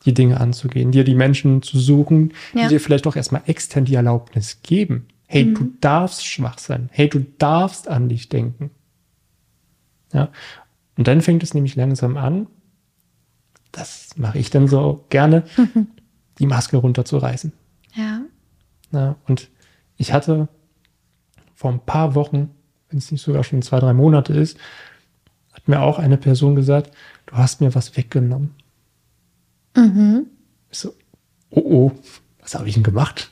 die Dinge anzugehen, dir die Menschen zu suchen, Ja. die dir vielleicht auch erstmal extern die Erlaubnis geben. Hey, du darfst schwach sein. Hey, du darfst an dich denken. Ja. Und dann fängt es nämlich langsam an, das mache ich dann so gerne, die Maske runterzureißen. Ja. Ja, und ich hatte vor ein paar Wochen, wenn es nicht sogar schon zwei, drei Monate ist, hat mir auch eine Person gesagt, du hast mir was weggenommen. Ich so, oh oh, was habe ich denn gemacht?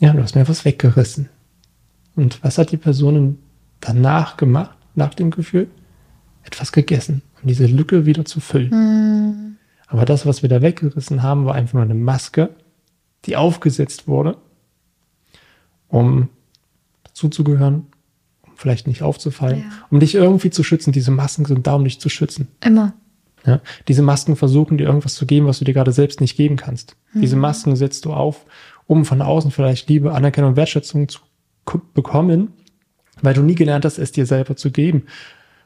Ja, du hast mir was weggerissen. Und was hat die Person danach gemacht, nach dem Gefühl? Etwas gegessen, um diese Lücke wieder zu füllen. Aber das, was wir da weggerissen haben, war einfach nur eine Maske, die aufgesetzt wurde, um dazuzugehören, um vielleicht nicht aufzufallen, Ja. um dich irgendwie zu schützen. Diese Masken sind da, um dich zu schützen. Immer. Ja? Diese Masken versuchen dir irgendwas zu geben, was du dir gerade selbst nicht geben kannst. Diese Masken setzt du auf, um von außen vielleicht Liebe, Anerkennung, Wertschätzung zu bekommen, weil du nie gelernt hast, es dir selber zu geben.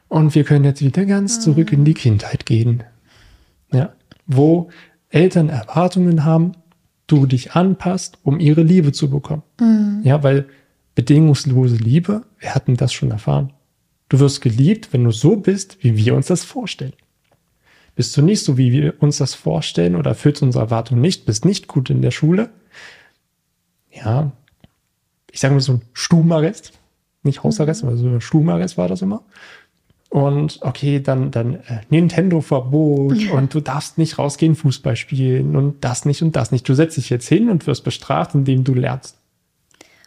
Und wir können jetzt wieder ganz zurück in die Kindheit gehen. Ja, wo Eltern Erwartungen haben, du dich anpasst, um ihre Liebe zu bekommen. Ja, weil bedingungslose Liebe, wir hatten das schon erfahren. Du wirst geliebt, wenn du so bist, wie wir uns das vorstellen. Bist du nicht so, wie wir uns das vorstellen oder erfüllst unsere Erwartungen nicht, bist nicht gut in der Schule, ja, ich sage mal so ein Stubenarrest, nicht Hausarrest, aber so ein Stubenarrest war das immer. Und okay, dann, dann äh, Nintendo-Verbot und du darfst nicht rausgehen, Fußball spielen und das nicht und das nicht. Du setzt dich jetzt hin und wirst bestraft, indem du lernst.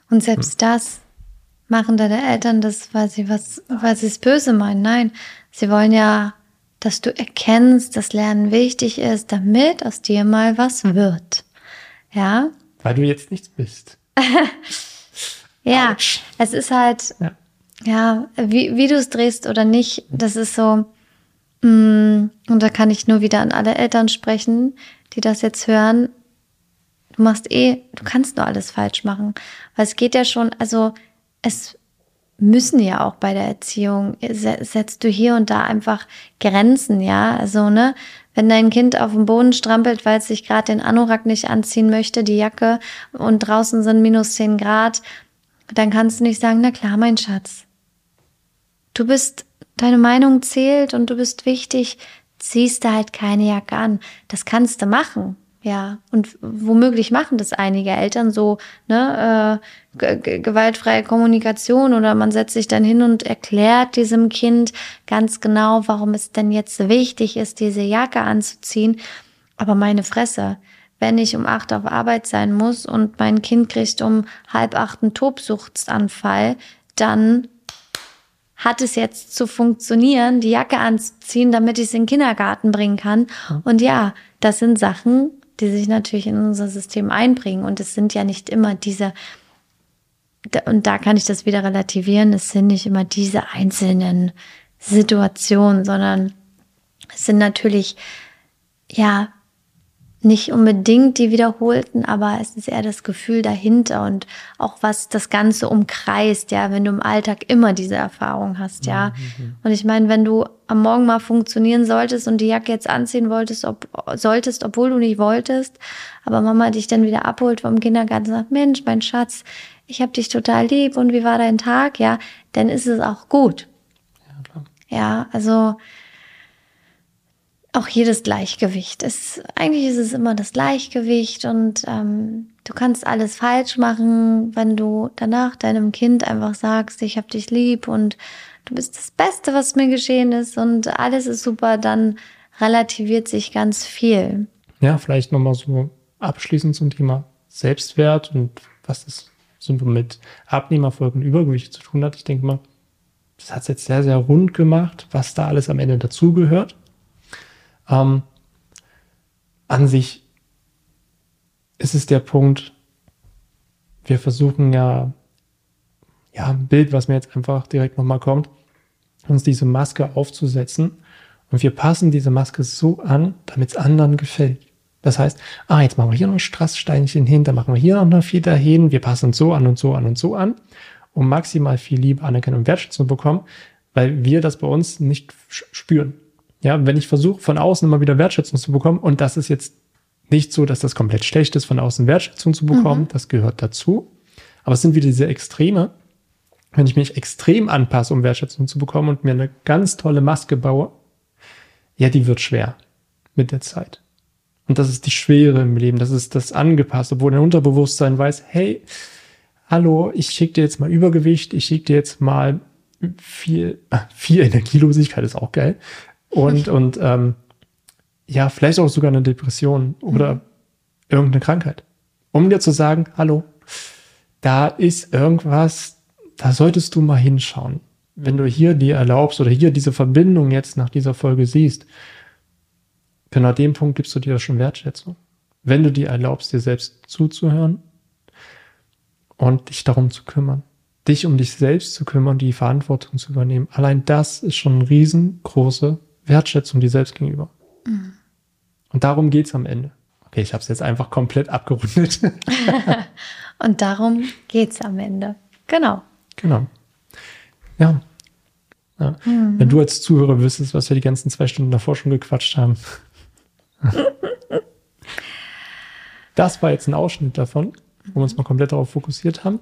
Und selbst das machen deine Eltern das, weil sie was, weil sie es böse meinen. Nein, sie wollen ja, dass du erkennst, dass Lernen wichtig ist, damit aus dir mal was wird. Ja, Weil du jetzt nichts bist. ja, Autsch. es ist halt, Ja. ja, wie, wie du es drehst oder nicht, das ist so, mm, und da kann ich nur wieder an alle Eltern sprechen, die das jetzt hören. Du machst eh, du kannst nur alles falsch machen. Weil es geht ja schon, also es müssen ja auch bei der Erziehung, se- setzt du hier und da einfach Grenzen, ja. Also, ne, wenn dein Kind auf dem Boden strampelt, weil es sich gerade den Anorak nicht anziehen möchte, die Jacke, und draußen sind minus 10 Grad, dann kannst du nicht sagen, na klar, mein Schatz. Du bist, deine Meinung zählt und du bist wichtig, ziehst du halt keine Jacke an. Das kannst du machen. Ja, und womöglich machen das einige Eltern so, ne, äh, ge- ge- gewaltfreie Kommunikation oder man setzt sich dann hin und erklärt diesem Kind ganz genau, warum es denn jetzt wichtig ist, diese Jacke anzuziehen. Aber meine Fresse, wenn ich um acht auf Arbeit sein muss und mein Kind kriegt um halb acht einen Tobsuchtsanfall, dann hat es jetzt zu funktionieren, die Jacke anzuziehen, damit ich es in den Kindergarten bringen kann. Und ja, das sind Sachen, die sich natürlich in unser System einbringen. Und es sind ja nicht immer diese, und da kann ich das wieder relativieren, es sind nicht immer diese einzelnen Situationen, sondern es sind natürlich, ja, nicht unbedingt die wiederholten, aber es ist eher das Gefühl dahinter und auch was das Ganze umkreist, ja, wenn du im Alltag immer diese Erfahrung hast, ja. Mhm. Und ich meine, wenn du am Morgen mal funktionieren solltest und die Jacke jetzt anziehen wolltest, ob, solltest, obwohl du nicht wolltest, aber Mama dich dann wieder abholt vom Kindergarten und sagt, Mensch, mein Schatz, ich hab dich total lieb und wie war dein Tag, ja, dann ist es auch gut. Ja, klar. ja also auch hier das Gleichgewicht. Es, eigentlich ist es immer das Gleichgewicht und ähm, du kannst alles falsch machen, wenn du danach deinem Kind einfach sagst, ich hab dich lieb und du bist das Beste, was mir geschehen ist und alles ist super, dann relativiert sich ganz viel. Ja, vielleicht nochmal so abschließend zum Thema Selbstwert und was das so mit Abnehmerfolg und Übergewicht zu tun hat. Ich denke mal, das hat es jetzt sehr, sehr rund gemacht, was da alles am Ende dazugehört. Ähm, an sich ist es der Punkt, wir versuchen ja, ja, ein Bild, was mir jetzt einfach direkt nochmal kommt, uns diese Maske aufzusetzen. Und wir passen diese Maske so an, damit es anderen gefällt. Das heißt, ah, jetzt machen wir hier noch ein Strasssteinchen hin, dann machen wir hier noch eine Feder hin, wir passen uns so an und so an und so an, um maximal viel Liebe, Anerkennung und Wertschätzung zu bekommen, weil wir das bei uns nicht spüren. Ja, wenn ich versuche, von außen immer wieder Wertschätzung zu bekommen, und das ist jetzt nicht so, dass das komplett schlecht ist, von außen Wertschätzung zu bekommen, mhm. das gehört dazu. Aber es sind wieder diese Extreme. Wenn ich mich extrem anpasse, um Wertschätzung zu bekommen und mir eine ganz tolle Maske baue, ja, die wird schwer mit der Zeit. Und das ist die Schwere im Leben, das ist das angepasst, obwohl dein Unterbewusstsein weiß, hey, hallo, ich schicke dir jetzt mal Übergewicht, ich schicke dir jetzt mal viel, viel Energielosigkeit ist auch geil, und, und ähm, ja, vielleicht auch sogar eine Depression oder mhm. irgendeine Krankheit. Um dir zu sagen, hallo, da ist irgendwas, da solltest du mal hinschauen. Wenn du hier dir erlaubst oder hier diese Verbindung jetzt nach dieser Folge siehst, genau dem Punkt gibst du dir schon Wertschätzung. Wenn du dir erlaubst, dir selbst zuzuhören und dich darum zu kümmern, dich um dich selbst zu kümmern, die Verantwortung zu übernehmen. Allein das ist schon eine riesengroße Wertschätzung dir selbst gegenüber. Mhm. Und darum geht's am Ende. Okay, ich habe es jetzt einfach komplett abgerundet. Und darum geht's am Ende. Genau. Genau. Ja. ja. Mhm. Wenn du als Zuhörer wüsstest, was wir die ganzen zwei Stunden davor schon gequatscht haben. das war jetzt ein Ausschnitt davon, wo wir uns mal komplett darauf fokussiert haben.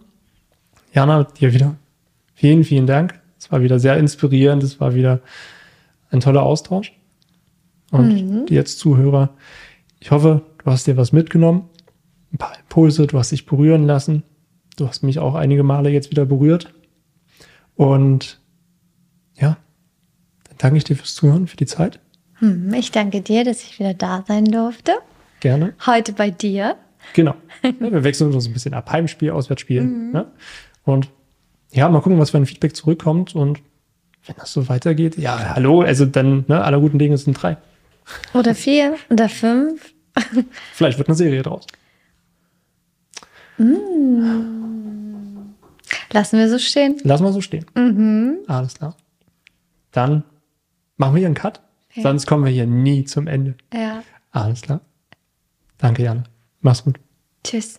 Jana, dir wieder vielen, vielen Dank. Es war wieder sehr inspirierend. Es war wieder ein toller Austausch. Und mhm. jetzt Zuhörer, ich hoffe, du hast dir was mitgenommen, ein paar Impulse, du hast dich berühren lassen. Du hast mich auch einige Male jetzt wieder berührt. Und ja, dann danke ich dir fürs Zuhören, für die Zeit. Hm, ich danke dir, dass ich wieder da sein durfte. Gerne. Heute bei dir. Genau. wir wechseln uns ein bisschen ab. Heimspiel, Auswärtsspiel. Mhm. Ne? Und ja, mal gucken, was für ein Feedback zurückkommt. Und wenn das so weitergeht, ja, hallo, also dann, ne, aller guten Dinge sind drei. Oder vier oder fünf. Vielleicht wird eine Serie draus. Mm. Lassen wir so stehen. Lassen wir so stehen. Mhm. Alles klar. Dann machen wir hier einen Cut. Ja. Sonst kommen wir hier nie zum Ende. Ja. Alles klar. Danke, Janne. Mach's gut. Tschüss.